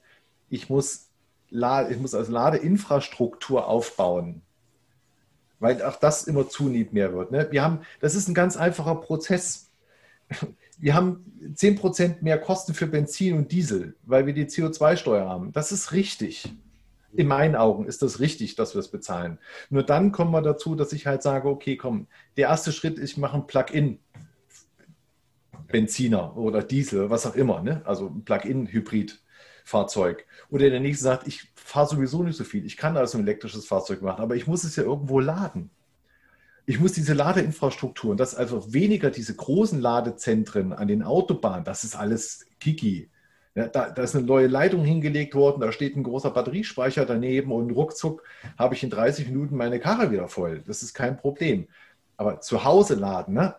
ich muss, ich muss also Ladeinfrastruktur aufbauen, weil auch das immer zunehmend mehr wird. Ne? Wir haben, das ist ein ganz einfacher Prozess. [LAUGHS] Wir haben 10% mehr Kosten für Benzin und Diesel, weil wir die CO2-Steuer haben. Das ist richtig. In meinen Augen ist das richtig, dass wir es bezahlen. Nur dann kommen wir dazu, dass ich halt sage, okay, komm, der erste Schritt ist, ich mache ein Plug-in Benziner oder Diesel, was auch immer, ne? also ein Plug-in-Hybrid-Fahrzeug. Oder der nächste sagt, ich fahre sowieso nicht so viel, ich kann also ein elektrisches Fahrzeug machen, aber ich muss es ja irgendwo laden. Ich muss diese Ladeinfrastruktur, und das also weniger diese großen Ladezentren an den Autobahnen, das ist alles Kiki. Ja, da, da, ist eine neue Leitung hingelegt worden, da steht ein großer Batteriespeicher daneben und ruckzuck habe ich in 30 Minuten meine Karre wieder voll. Das ist kein Problem. Aber zu Hause laden, ne?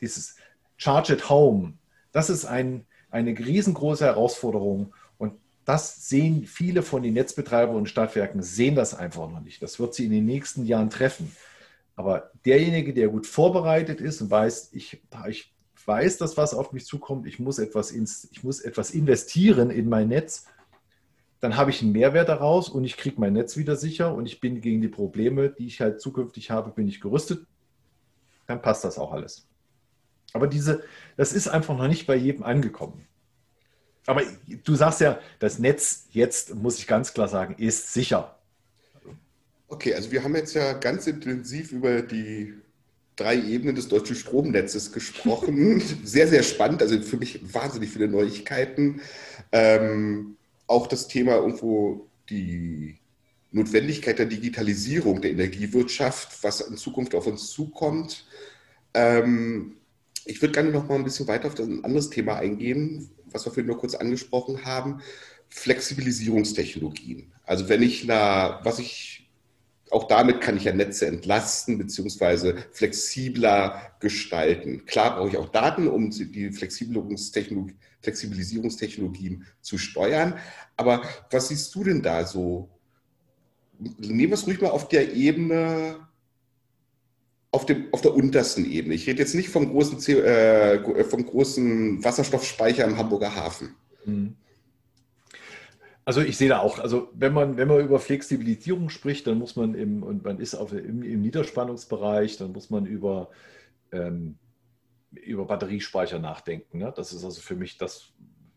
dieses Charge at Home, das ist ein, eine riesengroße Herausforderung. Und das sehen viele von den Netzbetreibern und Stadtwerken, sehen das einfach noch nicht. Das wird sie in den nächsten Jahren treffen. Aber derjenige, der gut vorbereitet ist und weiß, ich, ich weiß, dass was auf mich zukommt, ich muss etwas, ins, ich muss etwas investieren in mein Netz, dann habe ich einen Mehrwert daraus und ich kriege mein Netz wieder sicher und ich bin gegen die Probleme, die ich halt zukünftig habe, bin ich gerüstet, dann passt das auch alles. Aber diese, das ist einfach noch nicht bei jedem angekommen. Aber du sagst ja, das Netz jetzt, muss ich ganz klar sagen, ist sicher. Okay, also wir haben jetzt ja ganz intensiv über die drei Ebenen des deutschen Stromnetzes gesprochen. [LAUGHS] sehr, sehr spannend. Also für mich wahnsinnig viele Neuigkeiten. Ähm, auch das Thema irgendwo die Notwendigkeit der Digitalisierung der Energiewirtschaft, was in Zukunft auf uns zukommt. Ähm, ich würde gerne noch mal ein bisschen weiter auf ein anderes Thema eingehen, was wir vorhin nur kurz angesprochen haben. Flexibilisierungstechnologien. Also wenn ich, na, was ich auch damit kann ich ja Netze entlasten bzw. flexibler gestalten. Klar brauche ich auch Daten, um die Flexibilisierungstechnologien zu steuern. Aber was siehst du denn da so? Nehmen wir es ruhig mal auf der Ebene, auf, dem, auf der untersten Ebene. Ich rede jetzt nicht vom großen, äh, vom großen Wasserstoffspeicher im Hamburger Hafen. Mhm. Also ich sehe da auch, also wenn man, wenn man über Flexibilisierung spricht, dann muss man im, und man ist auf, im, im Niederspannungsbereich, dann muss man über, ähm, über Batteriespeicher nachdenken. Ne? Das ist also für mich das,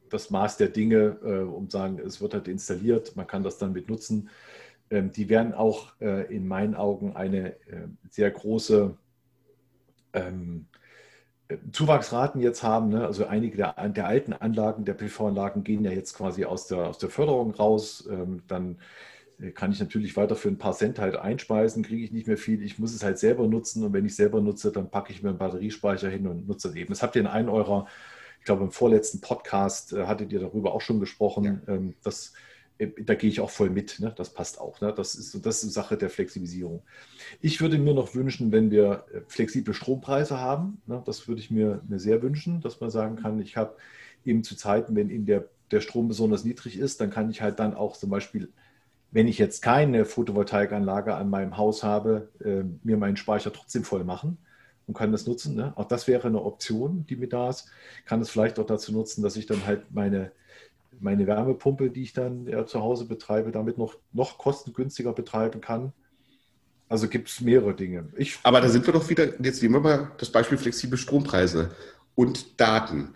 das Maß der Dinge, äh, um sagen, es wird halt installiert, man kann das dann mit nutzen. Ähm, die werden auch äh, in meinen Augen eine äh, sehr große ähm, Zuwachsraten jetzt haben. Ne? Also einige der, der, alten Anlagen, der PV-Anlagen gehen ja jetzt quasi aus der, aus der Förderung raus. Ähm, dann äh, kann ich natürlich weiter für ein paar Cent halt einspeisen, kriege ich nicht mehr viel. Ich muss es halt selber nutzen und wenn ich selber nutze, dann packe ich mir einen Batteriespeicher hin und nutze das eben. Das habt ihr in einem eurer, ich glaube im vorletzten Podcast äh, hattet ihr darüber auch schon gesprochen, ja. dass äh, da gehe ich auch voll mit. Ne? Das passt auch. Ne? Das, ist, das ist Sache der Flexibilisierung. Ich würde mir noch wünschen, wenn wir äh, flexible Strompreise haben. Ne? Das würde ich mir, mir sehr wünschen, dass man sagen kann, ich habe eben zu Zeiten, wenn eben der, der Strom besonders niedrig ist, dann kann ich halt dann auch zum Beispiel, wenn ich jetzt keine Photovoltaikanlage an meinem Haus habe, äh, mir meinen Speicher trotzdem voll machen und kann das nutzen. Ne? Auch das wäre eine Option, die mir da ist. Kann es vielleicht auch dazu nutzen, dass ich dann halt meine meine Wärmepumpe, die ich dann ja, zu Hause betreibe, damit noch, noch kostengünstiger betreiben kann. Also gibt es mehrere Dinge. Ich, Aber da sind wir doch wieder, jetzt nehmen wir mal das Beispiel flexible Strompreise und Daten.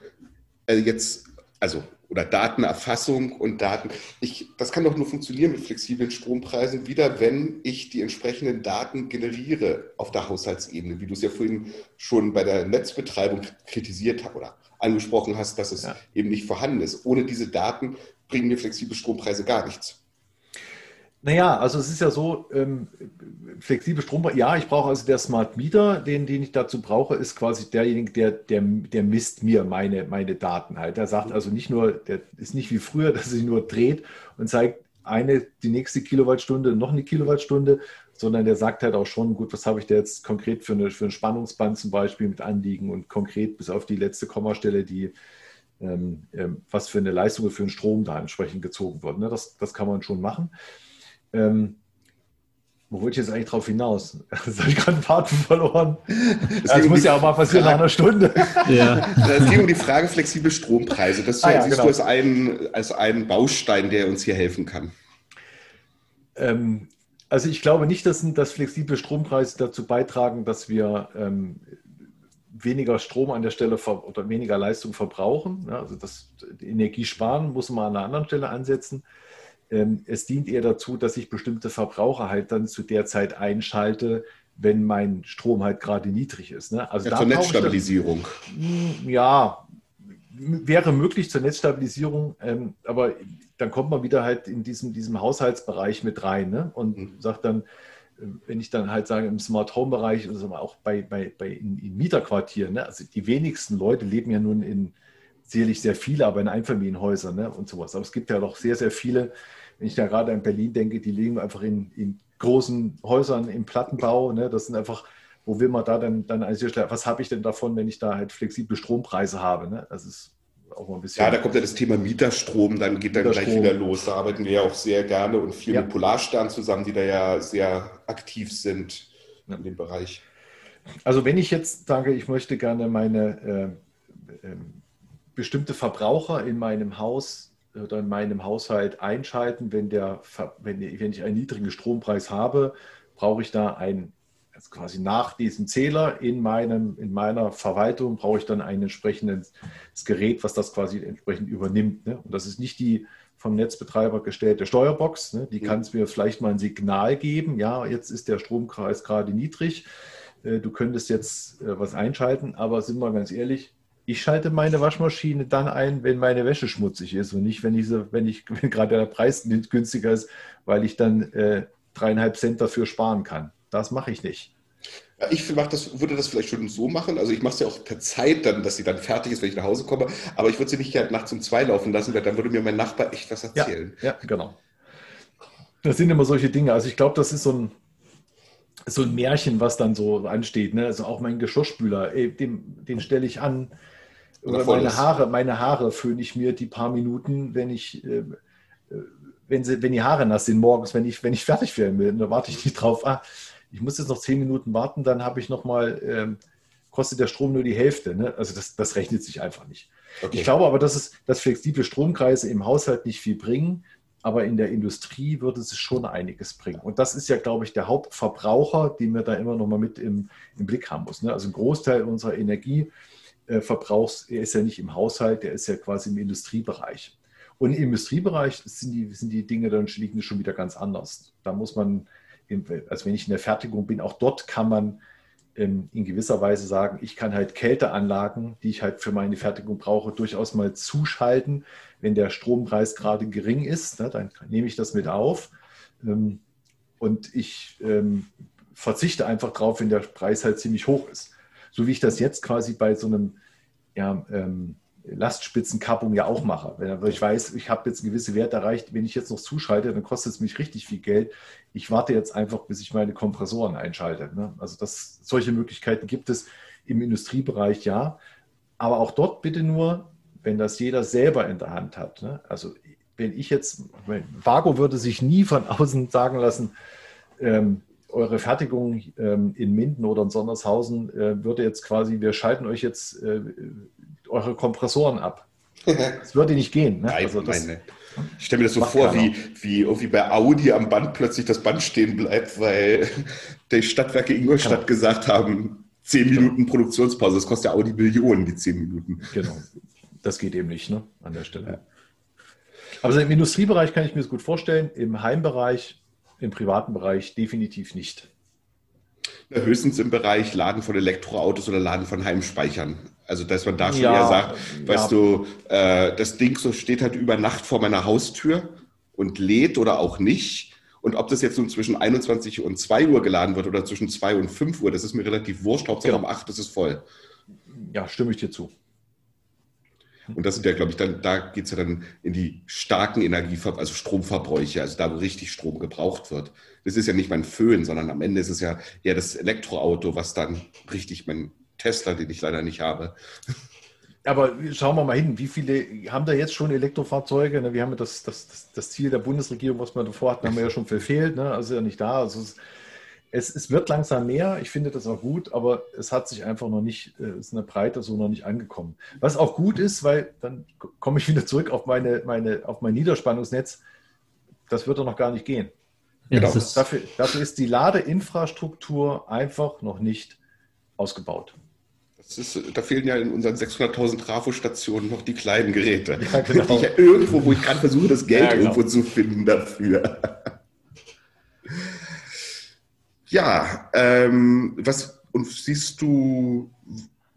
Also jetzt, also oder Datenerfassung und Daten. Ich, das kann doch nur funktionieren mit flexiblen Strompreisen wieder, wenn ich die entsprechenden Daten generiere auf der Haushaltsebene, wie du es ja vorhin schon bei der Netzbetreibung kritisiert hast oder angesprochen hast, dass es ja. eben nicht vorhanden ist. Ohne diese Daten bringen mir flexible Strompreise gar nichts. Naja, also es ist ja so, ähm, flexible Strom, ja, ich brauche also der Smart Meter, den, den ich dazu brauche, ist quasi derjenige, der, der, der misst mir meine, meine Daten halt. Der sagt also nicht nur, der ist nicht wie früher, [LAUGHS] dass er sich nur dreht und zeigt eine, die nächste Kilowattstunde, noch eine Kilowattstunde, sondern der sagt halt auch schon, gut, was habe ich da jetzt konkret für, eine, für ein Spannungsband zum Beispiel mit anliegen und konkret bis auf die letzte Kommastelle, die ähm, ähm, was für eine Leistung für den Strom da entsprechend gezogen wird. Ne? Das, das kann man schon machen. Ähm, wo wollte ich jetzt eigentlich drauf hinaus? [LAUGHS] Jetzt habe ich gerade einen Faden verloren. Das, das muss ja auch mal passieren Frage, nach einer Stunde. [LAUGHS] Ja. Es ging um die Frage flexible Strompreise. Das ah, ja, siehst genau. du als einen, als einen Baustein, der uns hier helfen kann. Ähm, also ich glaube nicht, dass, dass flexible Strompreise dazu beitragen, dass wir ähm, weniger Strom an der Stelle oder weniger Leistung verbrauchen. Also das Energie sparen muss man an einer anderen Stelle ansetzen. Ähm, es dient eher dazu, dass ich bestimmte Verbraucher halt dann zu der Zeit einschalte, wenn mein Strom halt gerade niedrig ist. Ne? Also ja, zur Netzstabilisierung. Dann, ja, wäre möglich zur Netzstabilisierung, ähm, aber dann kommt man wieder halt in diesem, diesem Haushaltsbereich mit rein ne? und mhm. sagt dann, äh, wenn ich dann halt sage, im Smart Home Bereich, also auch bei, bei, bei in, in Mieterquartieren, ne? also die wenigsten Leute leben ja nun in, sicherlich sehr viele, aber in Einfamilienhäusern ne? und sowas. Aber es gibt ja doch sehr, sehr viele, wenn ich da gerade an Berlin denke, die leben einfach in, in großen Häusern im Plattenbau. Ne? Das sind einfach, wo will man da dann, dann als was habe ich denn davon, wenn ich da halt flexible Strompreise habe? Ne? Das ist auch mal ein bisschen. Ja, da kommt ja das Thema Mieterstrom, dann geht dann gleich wieder los. Da arbeiten wir ja auch sehr gerne und viel ja. mit Polarstern zusammen, die da ja sehr aktiv sind in dem Bereich. Also wenn ich jetzt sage, ich möchte gerne meine äh, äh, bestimmte Verbraucher in meinem Haus oder in meinem Haushalt einschalten, wenn, der, wenn, wenn ich einen niedrigen Strompreis habe, brauche ich da ein, also quasi nach diesem Zähler in, meinem, in meiner Verwaltung, brauche ich dann ein entsprechendes Gerät, was das quasi entsprechend übernimmt. Ne? Und das ist nicht die vom Netzbetreiber gestellte Steuerbox. Ne? Die mhm. kann es mir vielleicht mal ein Signal geben. Ja, jetzt ist der Strompreis gerade niedrig. Äh, du könntest jetzt äh, was einschalten, aber sind wir ganz ehrlich, ich schalte meine Waschmaschine dann ein, wenn meine Wäsche schmutzig ist und nicht, wenn, ich, so, wenn, ich, [LAUGHS] wenn gerade der Preis günstiger ist, weil ich dann äh, dreieinhalb Cent dafür sparen kann. Das mache ich nicht. Ja, ich das, würde das vielleicht schon so machen. Also ich mache es ja auch per Zeit dann, dass sie dann fertig ist, wenn ich nach Hause komme. Aber ich würde sie nicht halt nachts um zwei laufen lassen, weil dann würde mir mein Nachbar echt was erzählen. Ja, ja genau. Das sind immer solche Dinge. Also ich glaube, das ist so ein, so ein Märchen, was dann so ansteht. Ne? Also auch mein Geschirrspüler, ey, den, den stelle ich an oder meine Haare, meine Haare föhne ich mir die paar Minuten, wenn ich, äh, äh, wenn, sie, wenn die Haare nass sind morgens, wenn ich, wenn ich fertig werden will. Da warte ich nicht drauf. Ah, ich muss jetzt noch zehn Minuten warten, dann habe ich noch mal, ähm, kostet der Strom nur die Hälfte. Ne? Also das, das rechnet sich einfach nicht. Okay. Ich glaube aber, dass, es, dass flexible Stromkreise im Haushalt nicht viel bringen, aber in der Industrie würde es schon einiges bringen. Und das ist ja, glaube ich, der Hauptverbraucher, den wir da immer noch mal mit im, im Blick haben müssen. Ne? Also ein Großteil unserer Energie äh, ist ja nicht im Haushalt, der ist ja quasi im Industriebereich. Und im Industriebereich sind die, sind die Dinge dann liegen schon wieder ganz anders. Da muss man, also wenn ich in der Fertigung bin, auch dort kann man ähm, in gewisser Weise sagen, ich kann halt Kälteanlagen, die ich halt für meine Fertigung brauche, durchaus mal zuschalten. Wenn der Strompreis gerade gering ist, ne, dann nehme ich das mit auf. Ähm, und ich ähm, verzichte einfach drauf, wenn der Preis halt ziemlich hoch ist so wie ich das jetzt quasi bei so einem ja, ähm, Lastspitzenkappung ja auch mache. Wenn ich weiß, ich habe jetzt einen gewissen Wert erreicht, wenn ich jetzt noch zuschalte, dann kostet es mich richtig viel Geld. Ich warte jetzt einfach, bis ich meine Kompressoren einschalte. Ne? Also das, solche Möglichkeiten gibt es im Industriebereich ja. Aber auch dort bitte nur, wenn das jeder selber in der Hand hat. Ne? Also wenn ich jetzt, Vago würde sich nie von außen sagen lassen, ähm, eure Fertigung ähm, in Minden oder in Sondershausen äh, würde jetzt quasi, wir schalten euch jetzt äh, eure Kompressoren ab. [LAUGHS] Das würde nicht gehen. Ne? Nein, also das, meine, ich stelle mir das so vor, wie, wie irgendwie bei Audi am Band plötzlich das Band stehen bleibt, weil die Stadtwerke Ingolstadt genau. gesagt haben, zehn Minuten genau. Produktionspause, das kostet ja Audi Millionen, die zehn Minuten. Genau. Das geht eben nicht ne? an der Stelle. Ja. Also im Industriebereich kann ich mir das gut vorstellen. Im Heimbereich im privaten Bereich definitiv nicht. Ja, höchstens im Bereich Laden von Elektroautos oder Laden von Heimspeichern. Also, dass man da schon ja, eher sagt, weißt du, äh, das Ding so steht halt über Nacht vor meiner Haustür und lädt oder auch nicht. Und ob das jetzt nun zwischen 21 und 2 Uhr geladen wird oder zwischen 2 und 5 Uhr, das ist mir relativ wurscht. Hauptsache genau. um 8 ist es voll. Ja, stimme ich dir zu. Und das sind ja, glaube ich, dann, da geht es ja dann in die starken Energiever also Stromverbräuche, also da, wo richtig Strom gebraucht wird. Das ist ja nicht mein Föhn, sondern am Ende ist es ja eher das Elektroauto, was dann richtig mein Tesla, den ich leider nicht habe. Aber schauen wir mal hin, wie viele haben da jetzt schon Elektrofahrzeuge? Ne, wir haben das, das, das, Ziel der Bundesregierung, was wir davor hatten, haben wir ja schon verfehlt. Ne? Also ja nicht da. Also es, es, es, wird langsam mehr, ich finde das auch gut, aber es hat sich einfach noch nicht, es äh, ist eine Breite so noch nicht angekommen. Was auch gut ist, weil dann komme ich wieder zurück auf, meine, meine, auf mein Niederspannungsnetz, das wird doch noch gar nicht gehen. Ja, genau. Ist dafür, dafür ist die Ladeinfrastruktur einfach noch nicht ausgebaut. Ist, da fehlen ja in unseren 600.000 Trafo-Stationen noch die kleinen Geräte. Ja, genau. ja irgendwo, wo ich gerade versuche, das Geld ja, genau. irgendwo zu finden dafür. Ja, ähm, was und siehst du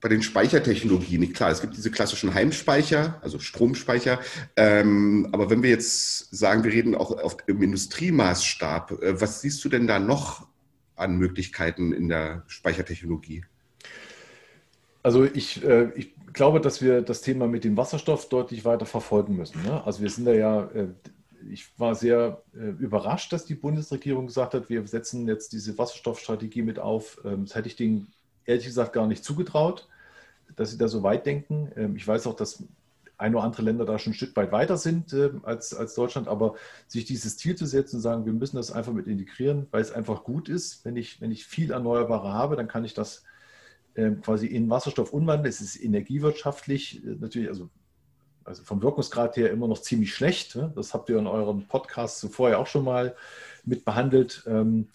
bei den Speichertechnologien? Klar, es gibt diese klassischen Heimspeicher, also Stromspeicher. Ähm, aber wenn wir jetzt sagen, wir reden auch auf, im Industriemaßstab, äh, was siehst du denn da noch an Möglichkeiten in der Speichertechnologie? Also ich, äh, ich glaube, dass wir das Thema mit dem Wasserstoff deutlich weiter verfolgen müssen. Ne? Also wir sind da ja, äh, ich war sehr äh, überrascht, dass die Bundesregierung gesagt hat, wir setzen jetzt diese Wasserstoffstrategie mit auf. Ähm, das hätte ich denen ehrlich gesagt gar nicht zugetraut, dass sie da so weit denken. Ähm, ich weiß auch, dass ein oder andere Länder da schon ein Stück weit weiter sind äh, als, als Deutschland, aber sich dieses Ziel zu setzen und sagen, wir müssen das einfach mit integrieren, weil es einfach gut ist. Wenn ich, wenn ich viel Erneuerbare habe, dann kann ich das quasi in Wasserstoff umwandeln. Es ist energiewirtschaftlich äh, natürlich, also, also vom Wirkungsgrad her immer noch ziemlich schlecht. Ne? Das habt ihr in euren Podcasts zuvor ja auch schon mal mit behandelt. Ähm,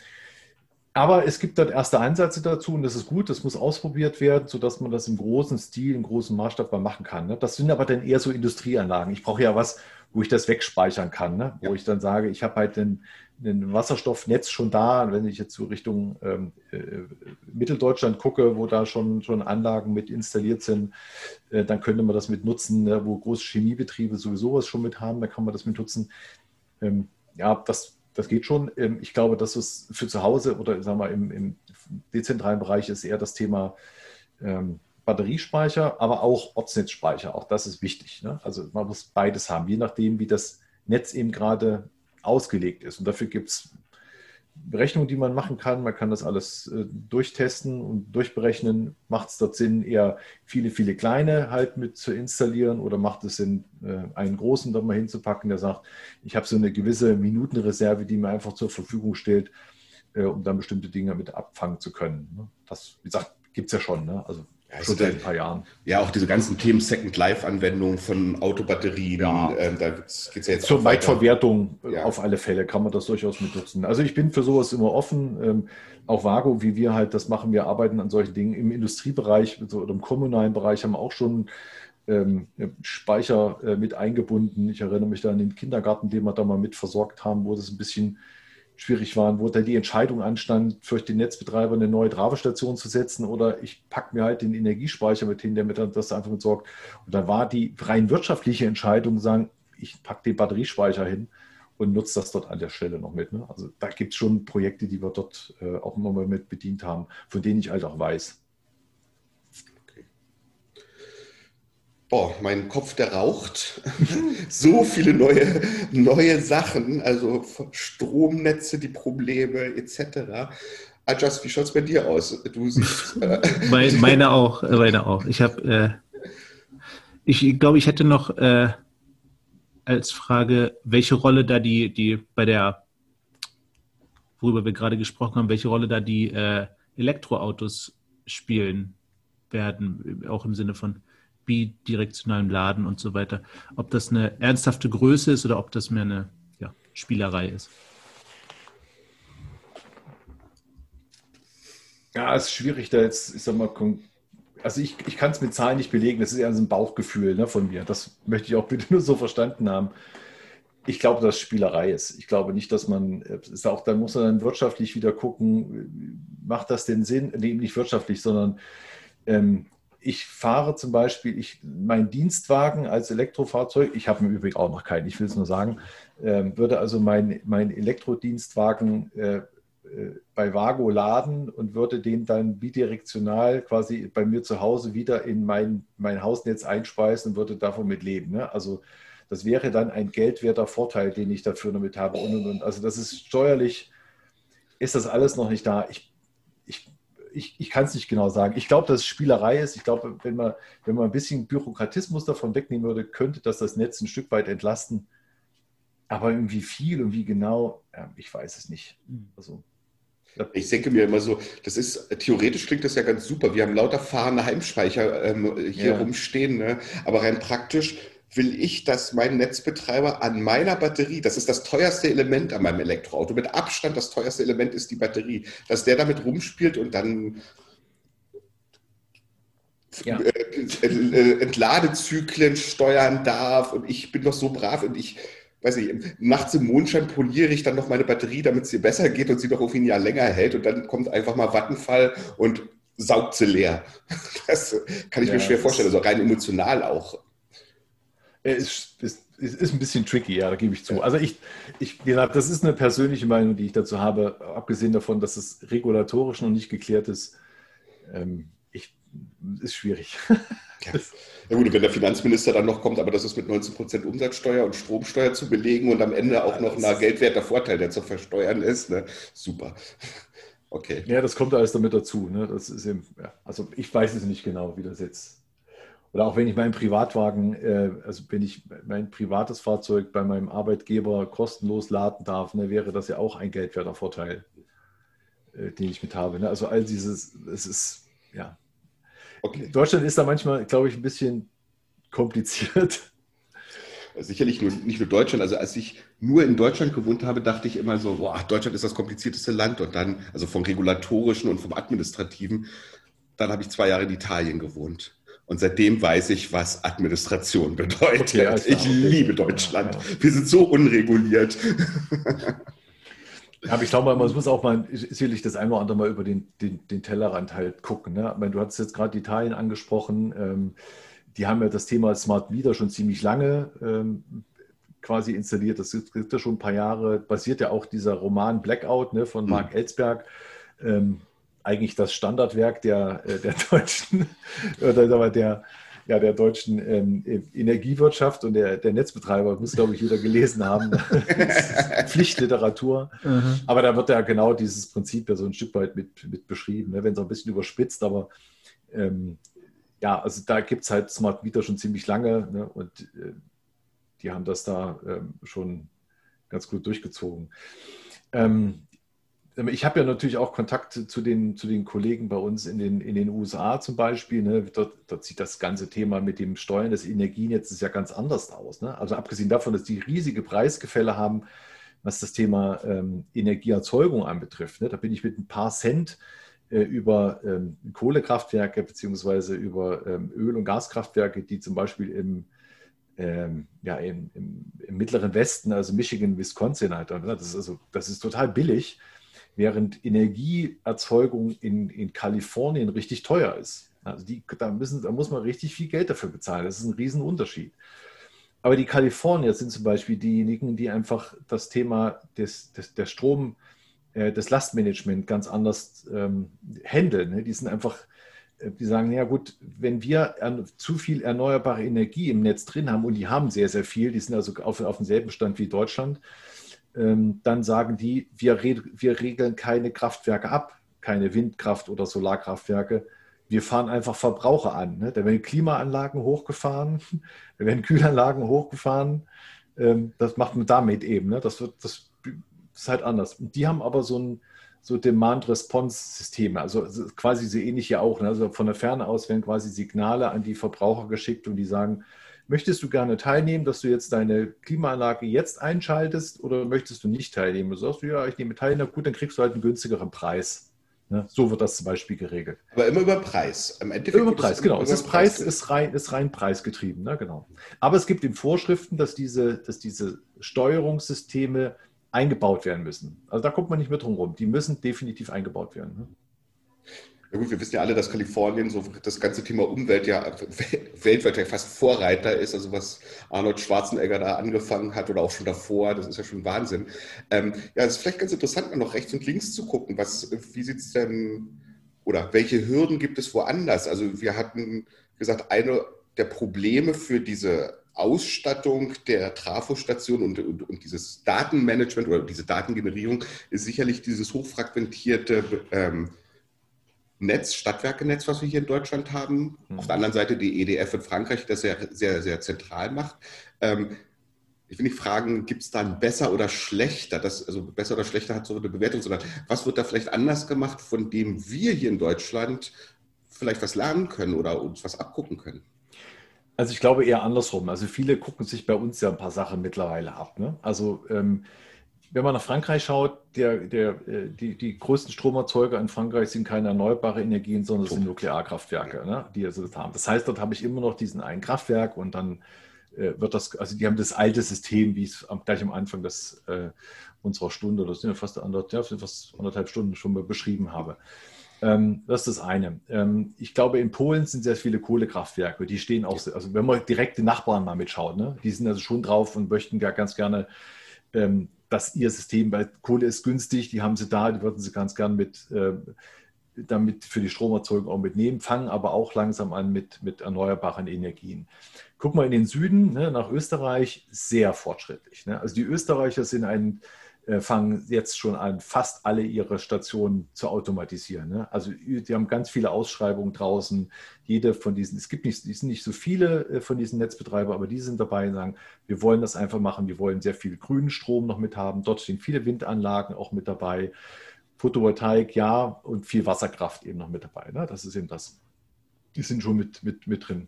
aber es gibt dort erste Ansätze dazu und das ist gut, das muss ausprobiert werden, sodass man das im großen Stil, im großen Maßstab mal machen kann. Ne? Das sind aber dann eher so Industrieanlagen. Ich brauche ja was, wo ich das wegspeichern kann, ne? wo ja. ich dann sage, ich habe halt ein, ein, Wasserstoffnetz schon da. Wenn ich jetzt so Richtung ähm, äh, Mitteldeutschland gucke, wo da schon, schon Anlagen mit installiert sind, äh, dann könnte man das mit nutzen, ne? wo große Chemiebetriebe sowieso was schon mit haben, da kann man das mit nutzen. Ähm, ja, das das geht schon. Ähm, ich glaube, dass es für zu Hause oder sagen wir, im, im dezentralen Bereich ist eher das Thema ähm, Batteriespeicher, aber auch Ortsnetzspeicher. Auch das ist wichtig. Ne? Also man muss beides haben, je nachdem, wie das Netz eben gerade ausgelegt ist. Und dafür gibt es Berechnungen, die man machen kann. Man kann das alles äh, durchtesten und durchberechnen. Macht es dort Sinn, eher viele, viele kleine halt mit zu installieren oder macht es Sinn, äh, einen großen da mal hinzupacken, der sagt, ich habe so eine gewisse Minutenreserve, die mir einfach zur Verfügung stellt, äh, um dann bestimmte Dinge mit abfangen zu können. Ne? Das, wie gesagt, gibt es ja schon. Ne? Also ja, schon seit ein paar Jahren. Ja, auch diese ganzen Themen Second Life-Anwendungen von Autobatterien, ja. äh, da geht es ja jetzt Zur Weitverwertung ja. auf alle Fälle kann man das durchaus mit nutzen. Also ich bin für sowas immer offen. Ähm, auch Vago, wie wir halt das machen, wir arbeiten an solchen Dingen. Im Industriebereich so, oder im kommunalen Bereich haben wir auch schon ähm, Speicher äh, mit eingebunden. Ich erinnere mich da an den Kindergarten, den wir da mal mit versorgt haben, wo das ein bisschen schwierig waren, wo da die Entscheidung anstand, für den Netzbetreiber eine neue Travestation zu setzen oder ich packe mir halt den Energiespeicher mit hin, der mir dann das einfach mit sorgt. Und da war die rein wirtschaftliche Entscheidung, sagen, ich packe den Batteriespeicher hin und nutze das dort an der Stelle noch mit. Ne? Also da gibt es schon Projekte, die wir dort äh, auch immer mal mit bedient haben, von denen ich halt auch weiß. Boah, mein Kopf, der raucht. [LAUGHS] so viele neue, neue Sachen, also Stromnetze, die Probleme etc. Adjust, wie schaut es bei dir aus? Du siehst. Äh [LAUGHS] meine auch, meine auch. Ich habe, äh, ich glaube, ich hätte noch äh, als Frage, welche Rolle da die, die bei der, worüber wir gerade gesprochen haben, welche Rolle da die äh, Elektroautos spielen werden, auch im Sinne von bidirektionalem Laden und so weiter. Ob das eine ernsthafte Größe ist oder ob das mehr eine ja, Spielerei ist. Ja, es ist schwierig, da jetzt, ich sag mal, also ich, ich kann es mit Zahlen nicht belegen, das ist eher so ein Bauchgefühl ne, von mir. Das möchte ich auch bitte [LAUGHS] nur so verstanden haben. Ich glaube, dass Spielerei ist. Ich glaube nicht, dass man, ist auch, dann muss man dann wirtschaftlich wieder gucken, macht das denn Sinn? Nee, nicht wirtschaftlich, sondern ähm, ich fahre zum Beispiel, ich, mein Dienstwagen als Elektrofahrzeug, ich habe im Übrigen auch noch keinen, ich will es nur sagen, äh, würde also mein, mein Elektrodienstwagen äh, äh, bei Vago laden und würde den dann bidirektional quasi bei mir zu Hause wieder in mein, mein Hausnetz einspeisen und würde davon mit leben. Ne? Also das wäre dann ein geldwerter Vorteil, den ich dafür damit habe. Und, und, und. Also das ist steuerlich, ist das alles noch nicht da. Ich, ich ich, kann es nicht genau sagen. Ich glaube, dass es Spielerei ist. Ich glaube, wenn man, wenn man ein bisschen Bürokratismus davon wegnehmen würde, könnte das das Netz ein Stück weit entlasten. Aber irgendwie viel und wie genau, ich weiß es nicht. Also, ich denke mir immer so, das ist, theoretisch klingt das ja ganz super. Wir haben lauter fahrende Heimspeicher ähm, hier ja. rumstehen, ne? aber rein praktisch will ich, dass mein Netzbetreiber an meiner Batterie, das ist das teuerste Element an meinem Elektroauto, mit Abstand das teuerste Element ist die Batterie, dass der damit rumspielt und dann ja. Äh, äh, Entladezyklen steuern darf und ich bin doch so brav und ich weiß nicht, nachts im Mondschein poliere ich dann noch meine Batterie, damit es ihr besser geht und sie doch irgendwie ein Jahr länger hält und dann kommt einfach mal Vattenfall und saugt sie leer. [LAUGHS] Das kann ich ja, mir schwer vorstellen, also rein emotional auch. Ist, ist, ist, ein bisschen tricky, ja, da gebe ich zu. Also ich, ich, wie gesagt, das ist eine persönliche Meinung, die ich dazu habe, abgesehen davon, dass es regulatorisch noch nicht geklärt ist. Ähm, ich, ist schwierig. [LAUGHS] Ja. ja. gut, wenn der Finanzminister dann noch kommt, aber das ist mit 19 Prozent Umsatzsteuer und Stromsteuer zu belegen und am Ende auch noch ein geldwerter Vorteil, der zu versteuern ist, ne? super. [LAUGHS] Okay. Ja, das kommt alles damit dazu. Ne? Das ist eben, ja. Also ich weiß es nicht genau, wie das jetzt Oder auch wenn ich meinen Privatwagen, äh, also wenn ich mein privates Fahrzeug bei meinem Arbeitgeber kostenlos laden darf, ne, wäre das ja auch ein geldwerter Vorteil, äh, den ich mit habe. Ne? Also all dieses, es ist, ja. Okay. Deutschland ist da manchmal, glaube ich, ein bisschen kompliziert. Sicherlich nur, nicht nur Deutschland. Also als ich nur in Deutschland gewohnt habe, dachte ich immer so, boah, Deutschland ist das komplizierteste Land. Und dann, also vom regulatorischen und vom administrativen, dann habe ich zwei Jahre in Italien gewohnt. Und seitdem weiß ich, was Administration bedeutet. Okay, also ich liebe Deutschland. Wir sind so unreguliert. Aber ich glaube, man muss auch mal sicherlich das ein oder andere Mal über den, den, den Tellerrand halt gucken. Ne? Meine, du hast jetzt gerade Italien angesprochen. Ähm, die haben ja das Thema Smart Meter schon ziemlich lange ähm, quasi installiert. Das gibt ja schon ein paar Jahre. Basiert ja auch dieser Roman Blackout ne, von Mark mhm. Ellsberg. Ähm, eigentlich das Standardwerk der, äh, der [LAUGHS] deutschen oder der, ja, der deutschen ähm, Energiewirtschaft und der, der Netzbetreiber, muss glaube ich jeder gelesen haben. [LAUGHS] [LAUGHS] Pflichtliteratur. Mhm. Aber da wird ja genau dieses Prinzip ja so ein Stück weit mit, mit beschrieben, ne? wenn es auch ein bisschen überspitzt, aber ähm, ja, also da gibt es halt Smart Meter schon ziemlich lange ne? und äh, die haben das da ähm, schon ganz gut durchgezogen. Ähm, ich habe ja natürlich auch Kontakt zu den, zu den Kollegen bei uns in den, in den USA zum Beispiel. Ne? Dort, dort, sieht das ganze Thema mit dem Steuern des Energienetzes ja ganz anders aus. Ne? Also abgesehen davon, dass die riesige Preisgefälle haben, was das Thema ähm, Energieerzeugung anbetrifft. Ne? Da bin ich mit ein paar Cent äh, über ähm, Kohlekraftwerke beziehungsweise über ähm, Öl- und Gaskraftwerke, die zum Beispiel im, ähm, ja, im, im, im, mittleren Westen, also Michigan, Wisconsin, halt, ne? das, ist also, das ist total billig, während Energieerzeugung in, in Kalifornien richtig teuer ist. Also die, da, müssen, da muss man richtig viel Geld dafür bezahlen. Das ist ein Riesenunterschied. Aber die Kalifornier sind zum Beispiel diejenigen, die einfach das Thema des, des, der Strom, äh, das Lastmanagement ganz anders ähm, handeln. Ne? Die sind einfach, äh, die sagen, ja gut, wenn wir zu viel erneuerbare Energie im Netz drin haben, und die haben sehr, sehr viel, die sind also auf, auf demselben Stand wie Deutschland, dann sagen die, wir, wir regeln keine Kraftwerke ab, keine Windkraft- oder Solarkraftwerke. Wir fahren einfach Verbraucher an. Ne? Da werden Klimaanlagen hochgefahren, [LAUGHS] da werden Kühlanlagen hochgefahren. Ähm, das macht man damit eben. Ne? Das, wird, das ist halt anders. Und die haben aber so ein so Demand-Response-Systeme, also quasi so ähnlich ja auch. Ne? Also von der Ferne aus werden quasi Signale an die Verbraucher geschickt und die sagen, möchtest du gerne teilnehmen, dass du jetzt deine Klimaanlage jetzt einschaltest oder möchtest du nicht teilnehmen? Du sagst, ja, ich nehme teil, na gut, dann kriegst du halt einen günstigeren Preis. Ne? So wird das zum Beispiel geregelt. Aber immer über Preis. Im Endeffekt über Preis, genau. Das Preis ist rein, ist rein preisgetrieben, ne? genau. Aber es gibt in Vorschriften, dass diese, dass diese Steuerungssysteme eingebaut werden müssen. Also da kommt man nicht mehr drum rum. Die müssen definitiv eingebaut werden. Ne? Ja gut, wir wissen ja alle, dass Kalifornien so das ganze Thema Umwelt ja weltweit ja fast Vorreiter ist. Also was Arnold Schwarzenegger da angefangen hat oder auch schon davor, das ist ja schon Wahnsinn. Ähm, ja, es ist vielleicht ganz interessant, mal noch rechts und links zu gucken. Was, wie sieht es denn oder welche Hürden gibt es woanders? Also wir hatten gesagt, eine der Probleme für diese Ausstattung der Trafostation und, und, und, dieses Datenmanagement oder diese Datengenerierung ist sicherlich dieses hochfragmentierte ähm, Netz, Stadtwerkenetz, was wir hier in Deutschland haben. Mhm. Auf der anderen Seite die EDF in Frankreich, das sehr, sehr, sehr zentral macht. Ähm, ich will nicht fragen, gibt es da ein besser oder schlechter? Das, also besser oder schlechter hat so eine Bewertung, sondern was wird da vielleicht anders gemacht, von dem wir hier in Deutschland vielleicht was lernen können oder uns was abgucken können? Also ich glaube eher andersrum. Also viele gucken sich bei uns ja ein paar Sachen mittlerweile ab. Ne? Also ähm, wenn man nach Frankreich schaut, der, der, äh, die, die größten Stromerzeuger in Frankreich sind keine erneuerbare Energien, sondern es sind Nuklearkraftwerke, ne, die also das haben. Das heißt, dort habe ich immer noch diesen einen Kraftwerk und dann äh, wird das, also die haben das alte System, wie es am, gleich am Anfang des, äh, unserer Stunde, das sind ja fast anderthalb, ja, fast anderthalb Stunden schon mal beschrieben habe. Ähm, das ist das eine. Ähm, ich glaube, in Polen sind sehr viele Kohlekraftwerke, die stehen auch, also wenn man direkt die Nachbarn mal mitschaut, ne, die sind also schon drauf und möchten ja ganz gerne ähm, dass ihr System, weil Kohle ist günstig, die haben sie da, die würden sie ganz gern mit, äh, damit für die Stromerzeugung auch mitnehmen, fangen aber auch langsam an mit, mit erneuerbaren Energien. Guck mal in den Süden, ne, nach Österreich, sehr fortschrittlich. Ne? Also die Österreicher sind ein, fangen jetzt schon an, fast alle ihre Stationen zu automatisieren. Ne? Also die haben ganz viele Ausschreibungen draußen. Jede von diesen, es gibt nicht, es sind nicht so viele äh, von diesen Netzbetreibern, aber die sind dabei und sagen, wir wollen das einfach machen. Wir wollen sehr viel grünen Strom noch mit haben. Dort stehen viele Windanlagen auch mit dabei. Photovoltaik, ja, und viel Wasserkraft eben noch mit dabei. Ne? Das ist eben das. Die sind schon mit, mit, mit drin.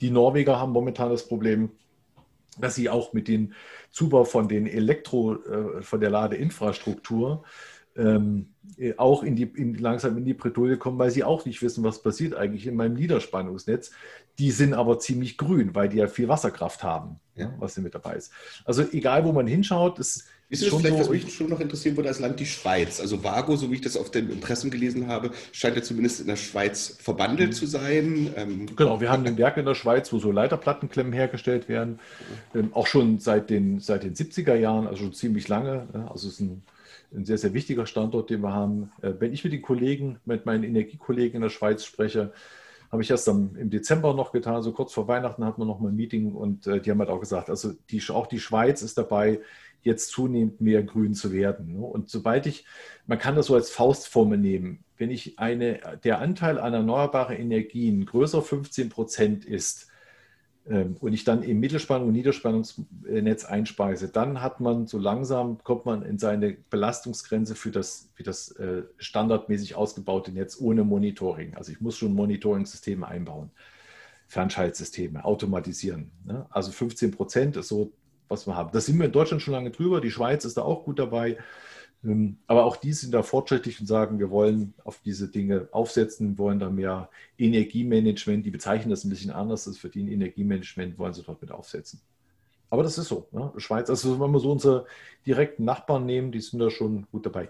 Die Norweger haben momentan das Problem, dass sie auch mit dem Zubau von den Elektro, äh, von der Ladeinfrastruktur ähm, auch in die, in, langsam in die Bredouille kommen, weil sie auch nicht wissen, was passiert eigentlich in meinem Niederspannungsnetz. Die sind aber ziemlich grün, weil die ja viel Wasserkraft haben, ja. was mit dabei ist. Also egal, wo man hinschaut, es ist das vielleicht, was mich schon noch interessieren würde, als Land die Schweiz. Also Vago, so wie ich das auf den Impressen gelesen habe, scheint ja zumindest in der Schweiz verbandelt mhm. zu sein. Ähm, genau, wir haben ein Werk in der Schweiz, wo so Leiterplattenklemmen hergestellt werden. Ähm, auch schon seit den, seit den 70er Jahren, also schon ziemlich lange. Also es ist ein, ein sehr, sehr wichtiger Standort, den wir haben. Äh, wenn ich mit den Kollegen, mit meinen Energiekollegen in der Schweiz spreche, habe ich erst am, im Dezember noch getan, so kurz vor Weihnachten hatten wir noch mal ein Meeting und äh, die haben halt auch gesagt, also die, auch die Schweiz ist dabei, jetzt zunehmend mehr grün zu werden. Ne? Und sobald ich, man kann das so als Faustformel nehmen, wenn ich eine, der Anteil an erneuerbaren Energien größer 15 Prozent ist ähm, und ich dann im Mittelspannung- und Niederspannungsnetz einspeise, dann hat man so langsam, kommt man in seine Belastungsgrenze für das, für das äh, standardmäßig ausgebaute Netz ohne Monitoring. Also ich muss schon Monitoring-Systeme einbauen. Fernschaltsysteme, automatisieren. Ne? Also 15 Prozent ist so was wir haben. Das sind wir in Deutschland schon lange drüber. Die Schweiz ist da auch gut dabei. Ähm, aber auch die sind da fortschrittlich und sagen, wir wollen auf diese Dinge aufsetzen, wollen da mehr Energiemanagement. Die bezeichnen das ein bisschen anders. Das verdienen Energiemanagement, wollen sie dort mit aufsetzen. Aber das ist so. Ne? Schweiz, also wenn wir so unsere direkten Nachbarn nehmen, die sind da schon gut dabei.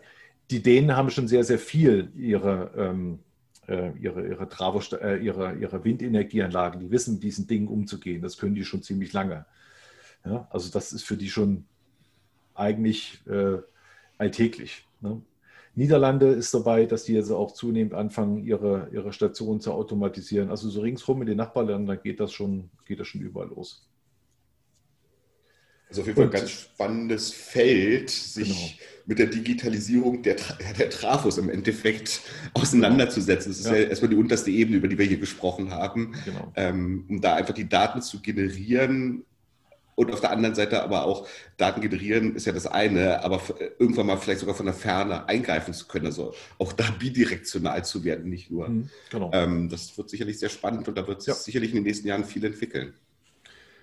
Die Dänen haben schon sehr, sehr viel ihre, ähm, äh, ihre, ihre, Travo, äh, ihre, ihre Windenergieanlagen. Die wissen, mit diesen Dingen umzugehen. Das können die schon ziemlich lange. Ja, also das ist für die schon eigentlich äh, alltäglich. Ne? Niederlande ist dabei, dass die jetzt auch zunehmend anfangen, ihre, ihre Stationen zu automatisieren. Also so ringsherum in den Nachbarländern geht das schon, geht das schon überall los. Also auf jeden Fall ein ganz spannendes Feld, sich genau. mit der Digitalisierung der, [LAUGHS] der Trafos im Endeffekt auseinanderzusetzen. Das ist ja. ja, erstmal die unterste Ebene, über die wir hier gesprochen haben, genau. ähm, um da einfach die Daten zu generieren und auf der anderen Seite aber auch Daten generieren ist ja das eine, aber irgendwann mal vielleicht sogar von der Ferne eingreifen zu können, also auch da bidirektional zu werden, nicht nur. Mhm, genau. Ähm, das wird sicherlich sehr spannend und da wird es ja. sicherlich in den nächsten Jahren viel entwickeln.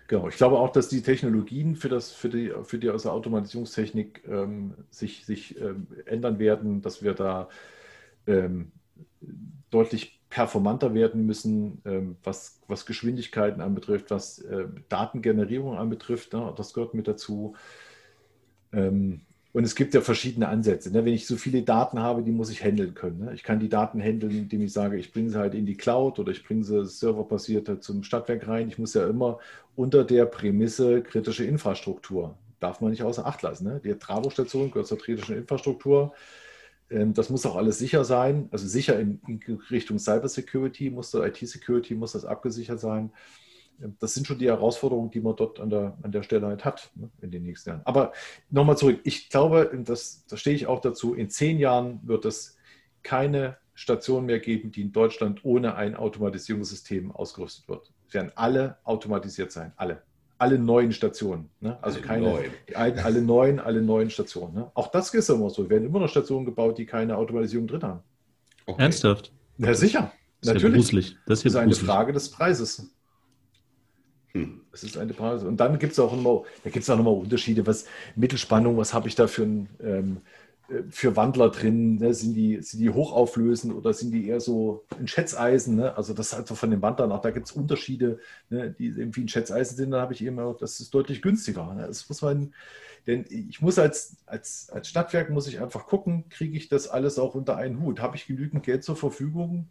Genau, ich glaube auch, dass die Technologien für, das, für, die, für die also Automatisierungstechnik ähm, sich, sich ähm, ändern werden, dass wir da ähm, deutlich performanter werden müssen, ähm, was, was Geschwindigkeiten anbetrifft, was äh, Datengenerierung anbetrifft. Ne? Das gehört mit dazu. Ähm, und es gibt ja verschiedene Ansätze. Ne? Wenn ich so viele Daten habe, die muss ich handeln können. Ne? Ich kann die Daten handeln, indem ich sage, ich bringe sie halt in die Cloud oder ich bringe sie serverbasiert halt zum Stadtwerk rein. Ich muss ja immer unter der Prämisse kritische Infrastruktur, darf man nicht außer Acht lassen. Die Travo-Station gehört zur kritischen Infrastruktur. Ähm, das muss auch alles sicher sein, also sicher in, Richtung Cybersecurity muss das IT-Security muss das abgesichert sein. Ähm, das sind schon die Herausforderungen, die man dort an der, an der Stelle halt hat ne, in den nächsten Jahren. Aber nochmal zurück, ich glaube, das, da stehe ich auch dazu, in zehn Jahren wird es keine Station mehr geben, die in Deutschland ohne ein Automatisierungssystem ausgerüstet wird. Es werden alle automatisiert sein, alle alle neuen Stationen. Ne? Also alle keine, neuen. die alten, alle neuen, alle neuen Stationen. Ne? Auch das ist immer so. Es werden immer noch Stationen gebaut, die keine Automatisierung drin haben. Okay. Ernsthaft? Ja, sicher. Das ist Natürlich. Ja das ist, das ist eine Frage des Preises. Hm. Das ist eine Frage. Und dann gibt es auch immer, da gibt es auch nochmal Unterschiede, was Mittelspannung, was habe ich da für ein ähm, für Wandler drin? Ne? Sind, die, sind die hochauflösend oder sind die eher so ein Schätzeisen? Ne? Also das ist so von den Wandlern auch, da gibt es Unterschiede, ne? die irgendwie ein Schätzeisen sind, da habe ich immer, das ist deutlich günstiger. Ne? Das muss man, denn ich muss als, als, als Stadtwerk muss ich einfach gucken, kriege ich das alles auch unter einen Hut? Habe ich genügend Geld zur Verfügung?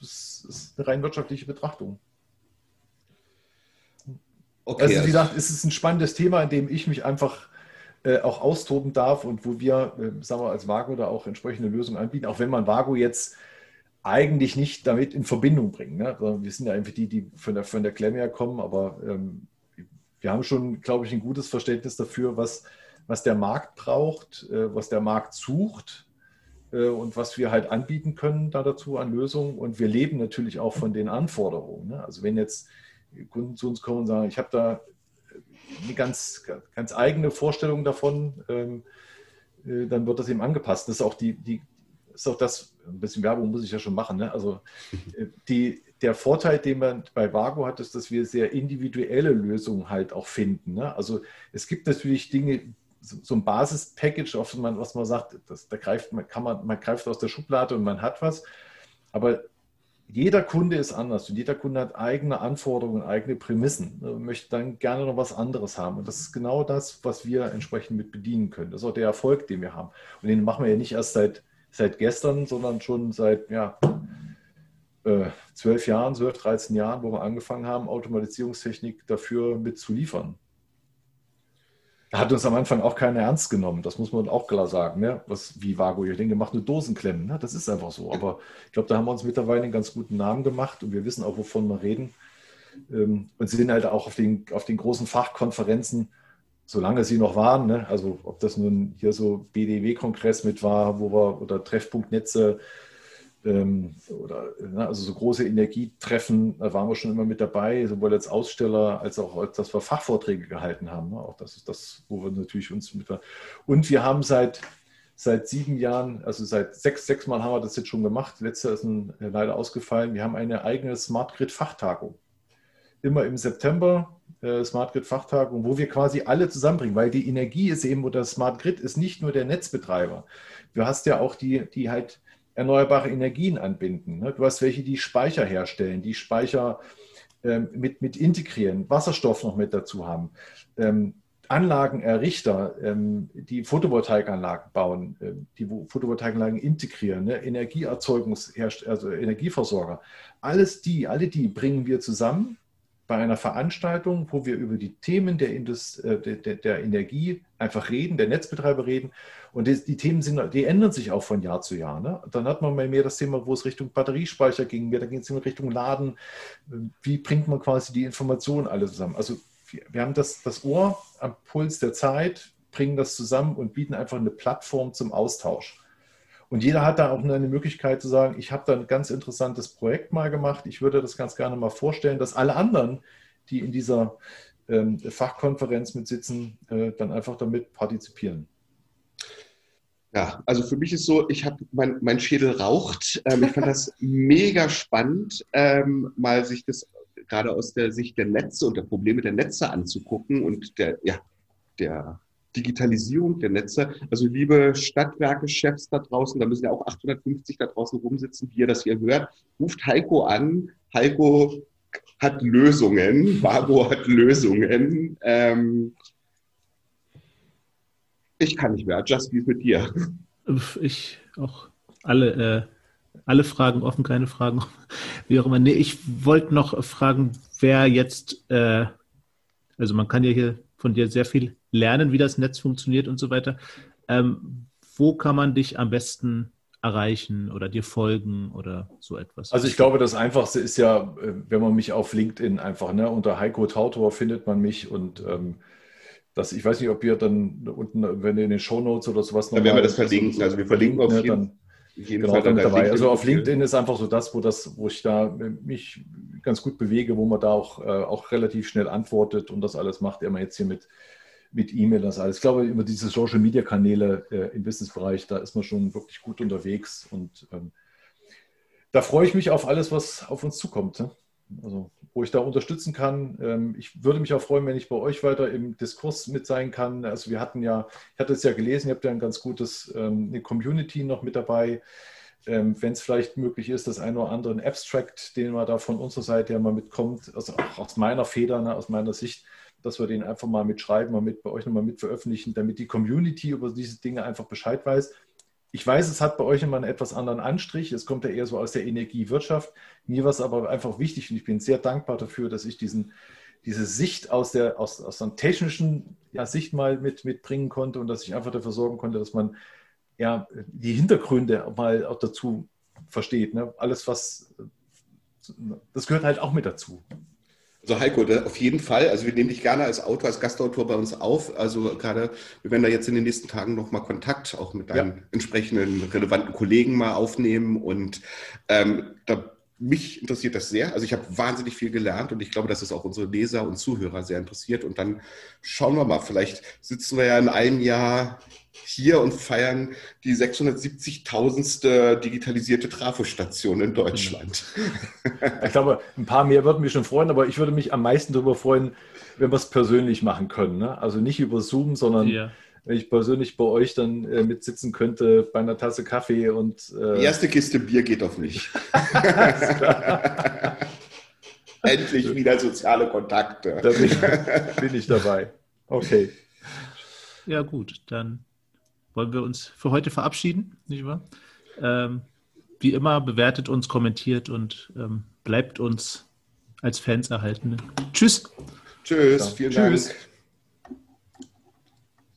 Das ist eine rein wirtschaftliche Betrachtung. Okay, also wie also gesagt, es ist ein spannendes Thema, in dem ich mich einfach äh, auch austoben darf und wo wir, äh, sagen wir als Vago da auch entsprechende Lösungen anbieten, auch wenn man Vago jetzt eigentlich nicht damit in Verbindung bringen. Ne? Also wir sind ja einfach die, die von der, von der Klemme her kommen, aber ähm, wir haben schon, glaube ich, ein gutes Verständnis dafür, was, was der Markt braucht, äh, was der Markt sucht äh, und was wir halt anbieten können da dazu an Lösungen. Und wir leben natürlich auch von den Anforderungen. Ne? Also wenn jetzt Kunden zu uns kommen und sagen, ich habe da eine ganz, ganz eigene Vorstellung davon, ähm, äh, dann wird das eben angepasst. Das ist auch die, die ist auch das, ein bisschen Werbung muss ich ja schon machen. Ne? Also äh, die, der Vorteil, den man bei Vago hat, ist, dass wir sehr individuelle Lösungen halt auch finden. Ne? Also es gibt natürlich Dinge, so ein Basis-Package, was man, was man sagt, das, da greift man, kann man, man greift aus der Schublade und man hat was. Aber jeder Kunde ist anders und jeder Kunde hat eigene Anforderungen, eigene Prämissen und möchte dann gerne noch was anderes haben. Und das ist genau das, was wir entsprechend mit bedienen können. Das ist auch der Erfolg, den wir haben. Und den machen wir ja nicht erst seit, seit gestern, sondern schon seit ja, äh, zwölf Jahren, zwölf, 13 Jahren, wo wir angefangen haben, Automatisierungstechnik dafür mitzuliefern hat uns am Anfang auch keiner ernst genommen. Das muss man auch klar sagen. Ne? Was, wie Vago, ich denke, macht nur Dosenklemmen. Ne? Das ist einfach so. Aber ich glaube, da haben wir uns mittlerweile einen ganz guten Namen gemacht und wir wissen auch, wovon wir reden. Ähm, und sie sind halt auch auf den, auf den großen Fachkonferenzen, solange sie noch waren, ne? also ob das nun hier so BDW-Kongress mit war, wo wir oder Treffpunkt Netze, ähm, oder ne, also so große Energietreffen, da waren wir schon immer mit dabei, sowohl als Aussteller als auch, als dass wir Fachvorträge gehalten haben. Ne? Auch das ist das, wo wir natürlich uns mit. Und wir haben seit, seit sieben Jahren, also seit sechs, sechs Mal haben wir das jetzt schon gemacht. Letzter ist ein, äh, leider ausgefallen. Wir haben eine eigene Smart Grid Fachtagung. Immer im September äh, Smart Grid Fachtagung, wo wir quasi alle zusammenbringen, weil die Energie ist eben, oder Smart Grid ist nicht nur der Netzbetreiber. Du hast ja auch die, die halt erneuerbare Energien anbinden. Ne? Du hast welche, die Speicher herstellen, die Speicher ähm, mit, mit integrieren, Wasserstoff noch mit dazu haben. Ähm, Anlagenerrichter, ähm, die Photovoltaikanlagen bauen, die Photovoltaikanlagen integrieren, ne? Energieerzeugungs-, also Energieversorger. Alles die, alle die bringen wir zusammen bei einer Veranstaltung, wo wir über die Themen der, Indust äh, der, der, Energie einfach reden, der Netzbetreiber reden. Und die, die, Themen sind, die ändern sich auch von Jahr zu Jahr. Ne? Dann hat man mal mehr das Thema, wo es Richtung Batteriespeicher ging, da ging es in Richtung Laden. Wie bringt man quasi die Informationen alle zusammen? Also wir haben das, das Ohr am Puls der Zeit, bringen das zusammen und bieten einfach eine Plattform zum Austausch. Und jeder hat da auch eine Möglichkeit zu sagen, ich habe da ein ganz interessantes Projekt mal gemacht, ich würde das ganz gerne mal vorstellen, dass alle anderen, die in dieser ähm, Fachkonferenz mitsitzen, äh, dann einfach damit partizipieren. Ja, also für mich ist so, ich habe mein, mein Schädel raucht. Ähm, ich fand das [LAUGHS] mega spannend, ähm, mal sich das gerade aus der Sicht der Netze und der Probleme der Netze anzugucken und der, ja, der Digitalisierung der Netze. Also liebe Stadtwerke-Chefs da draußen, da müssen ja auch 850 da draußen rumsitzen, wie ihr das hier hört, ruft Heiko an. Heiko hat Lösungen, [LAUGHS] Vago hat Lösungen. Ähm, ich kann nicht mehr. Just wie mit dir. Ich auch alle, äh, alle Fragen offen, keine Fragen, wie auch immer. Nee, ich wollte noch fragen, wer jetzt, äh, also man kann ja hier von dir sehr viel lernen, wie das Netz funktioniert und so weiter. Ähm, wo kann man dich am besten erreichen oder dir folgen oder so etwas? Also ich glaube, das Einfachste ist ja, äh, wenn man mich auf LinkedIn einfach, ne, unter Heiko Tautor findet man mich und ähm, das, ich weiß nicht, ob ihr dann unten, wenn ihr in den Shownotes oder sowas noch. Dann werden wir das verlinken. So, also wir verlinken auf ne, jeden, dann, jeden genau, Fall dann dabei. Also auf LinkedIn ist einfach so das, wo das, wo ich da mich ganz gut bewege, wo man da auch, äh, auch relativ schnell antwortet und das alles macht, immer jetzt hier mit mit E-Mail, das alles. Ich glaube, über diese Social Media Kanäle äh, im Businessbereich, da ist man schon wirklich gut unterwegs und ähm, da freue ich mich auf alles, was auf uns zukommt. Ne? Also, wo ich da unterstützen kann. Ähm, ich würde mich auch freuen, wenn ich bei euch weiter im Diskurs mit sein kann. Also, wir hatten ja, ich hatte es ja gelesen, ihr habt ja ein ganz gutes, ähm, eine Community noch mit dabei. Ähm, wenn es vielleicht möglich ist, das ein oder andere Abstract, den man da von unserer Seite ja mal mitkommt, also auch aus meiner Feder, ne, aus meiner Sicht, dass wir den einfach mal mitschreiben, mal mit bei euch nochmal mit veröffentlichen, damit die Community über diese Dinge einfach Bescheid weiß. Ich weiß, es hat bei euch immer einen etwas anderen Anstrich. Es kommt ja eher so aus der Energiewirtschaft. Mir war es aber einfach wichtig und ich bin sehr dankbar dafür, dass ich diesen, diese Sicht aus der, aus, aus der technischen ja, Sicht mal mit, mitbringen konnte und dass ich einfach dafür sorgen konnte, dass man ja, die Hintergründe mal auch dazu versteht. Ne? Alles, was, das gehört halt auch mit dazu. Also Heiko, auf jeden Fall. Also wir nehmen dich gerne als Autor, als Gastautor bei uns auf. Also gerade, wir werden da jetzt in den nächsten Tagen nochmal Kontakt auch mit deinen ja. entsprechenden relevanten Kollegen mal aufnehmen. Und ähm, da mich interessiert das sehr. Also ich habe wahnsinnig viel gelernt und ich glaube, dass es auch unsere Leser und Zuhörer sehr interessiert. Und dann schauen wir mal, vielleicht sitzen wir ja in einem Jahr hier und feiern die 670.000. digitalisierte Trafostation in Deutschland. Ich glaube, ein paar mehr würden mich schon freuen, aber ich würde mich am meisten darüber freuen, wenn wir es persönlich machen können. Ne? Also nicht über Zoom, sondern ja. wenn ich persönlich bei euch dann äh, mitsitzen könnte bei einer Tasse Kaffee und. Äh, die erste Kiste Bier geht auf mich. [LAUGHS] Endlich wieder soziale Kontakte. Da bin, bin ich dabei. Okay. Ja, gut, dann wollen wir uns für heute verabschieden, nicht wahr? Ähm, wie immer, bewertet uns, kommentiert und ähm, bleibt uns als Fans erhalten. Tschüss. Tschüss, vielen Tschüss. Dank.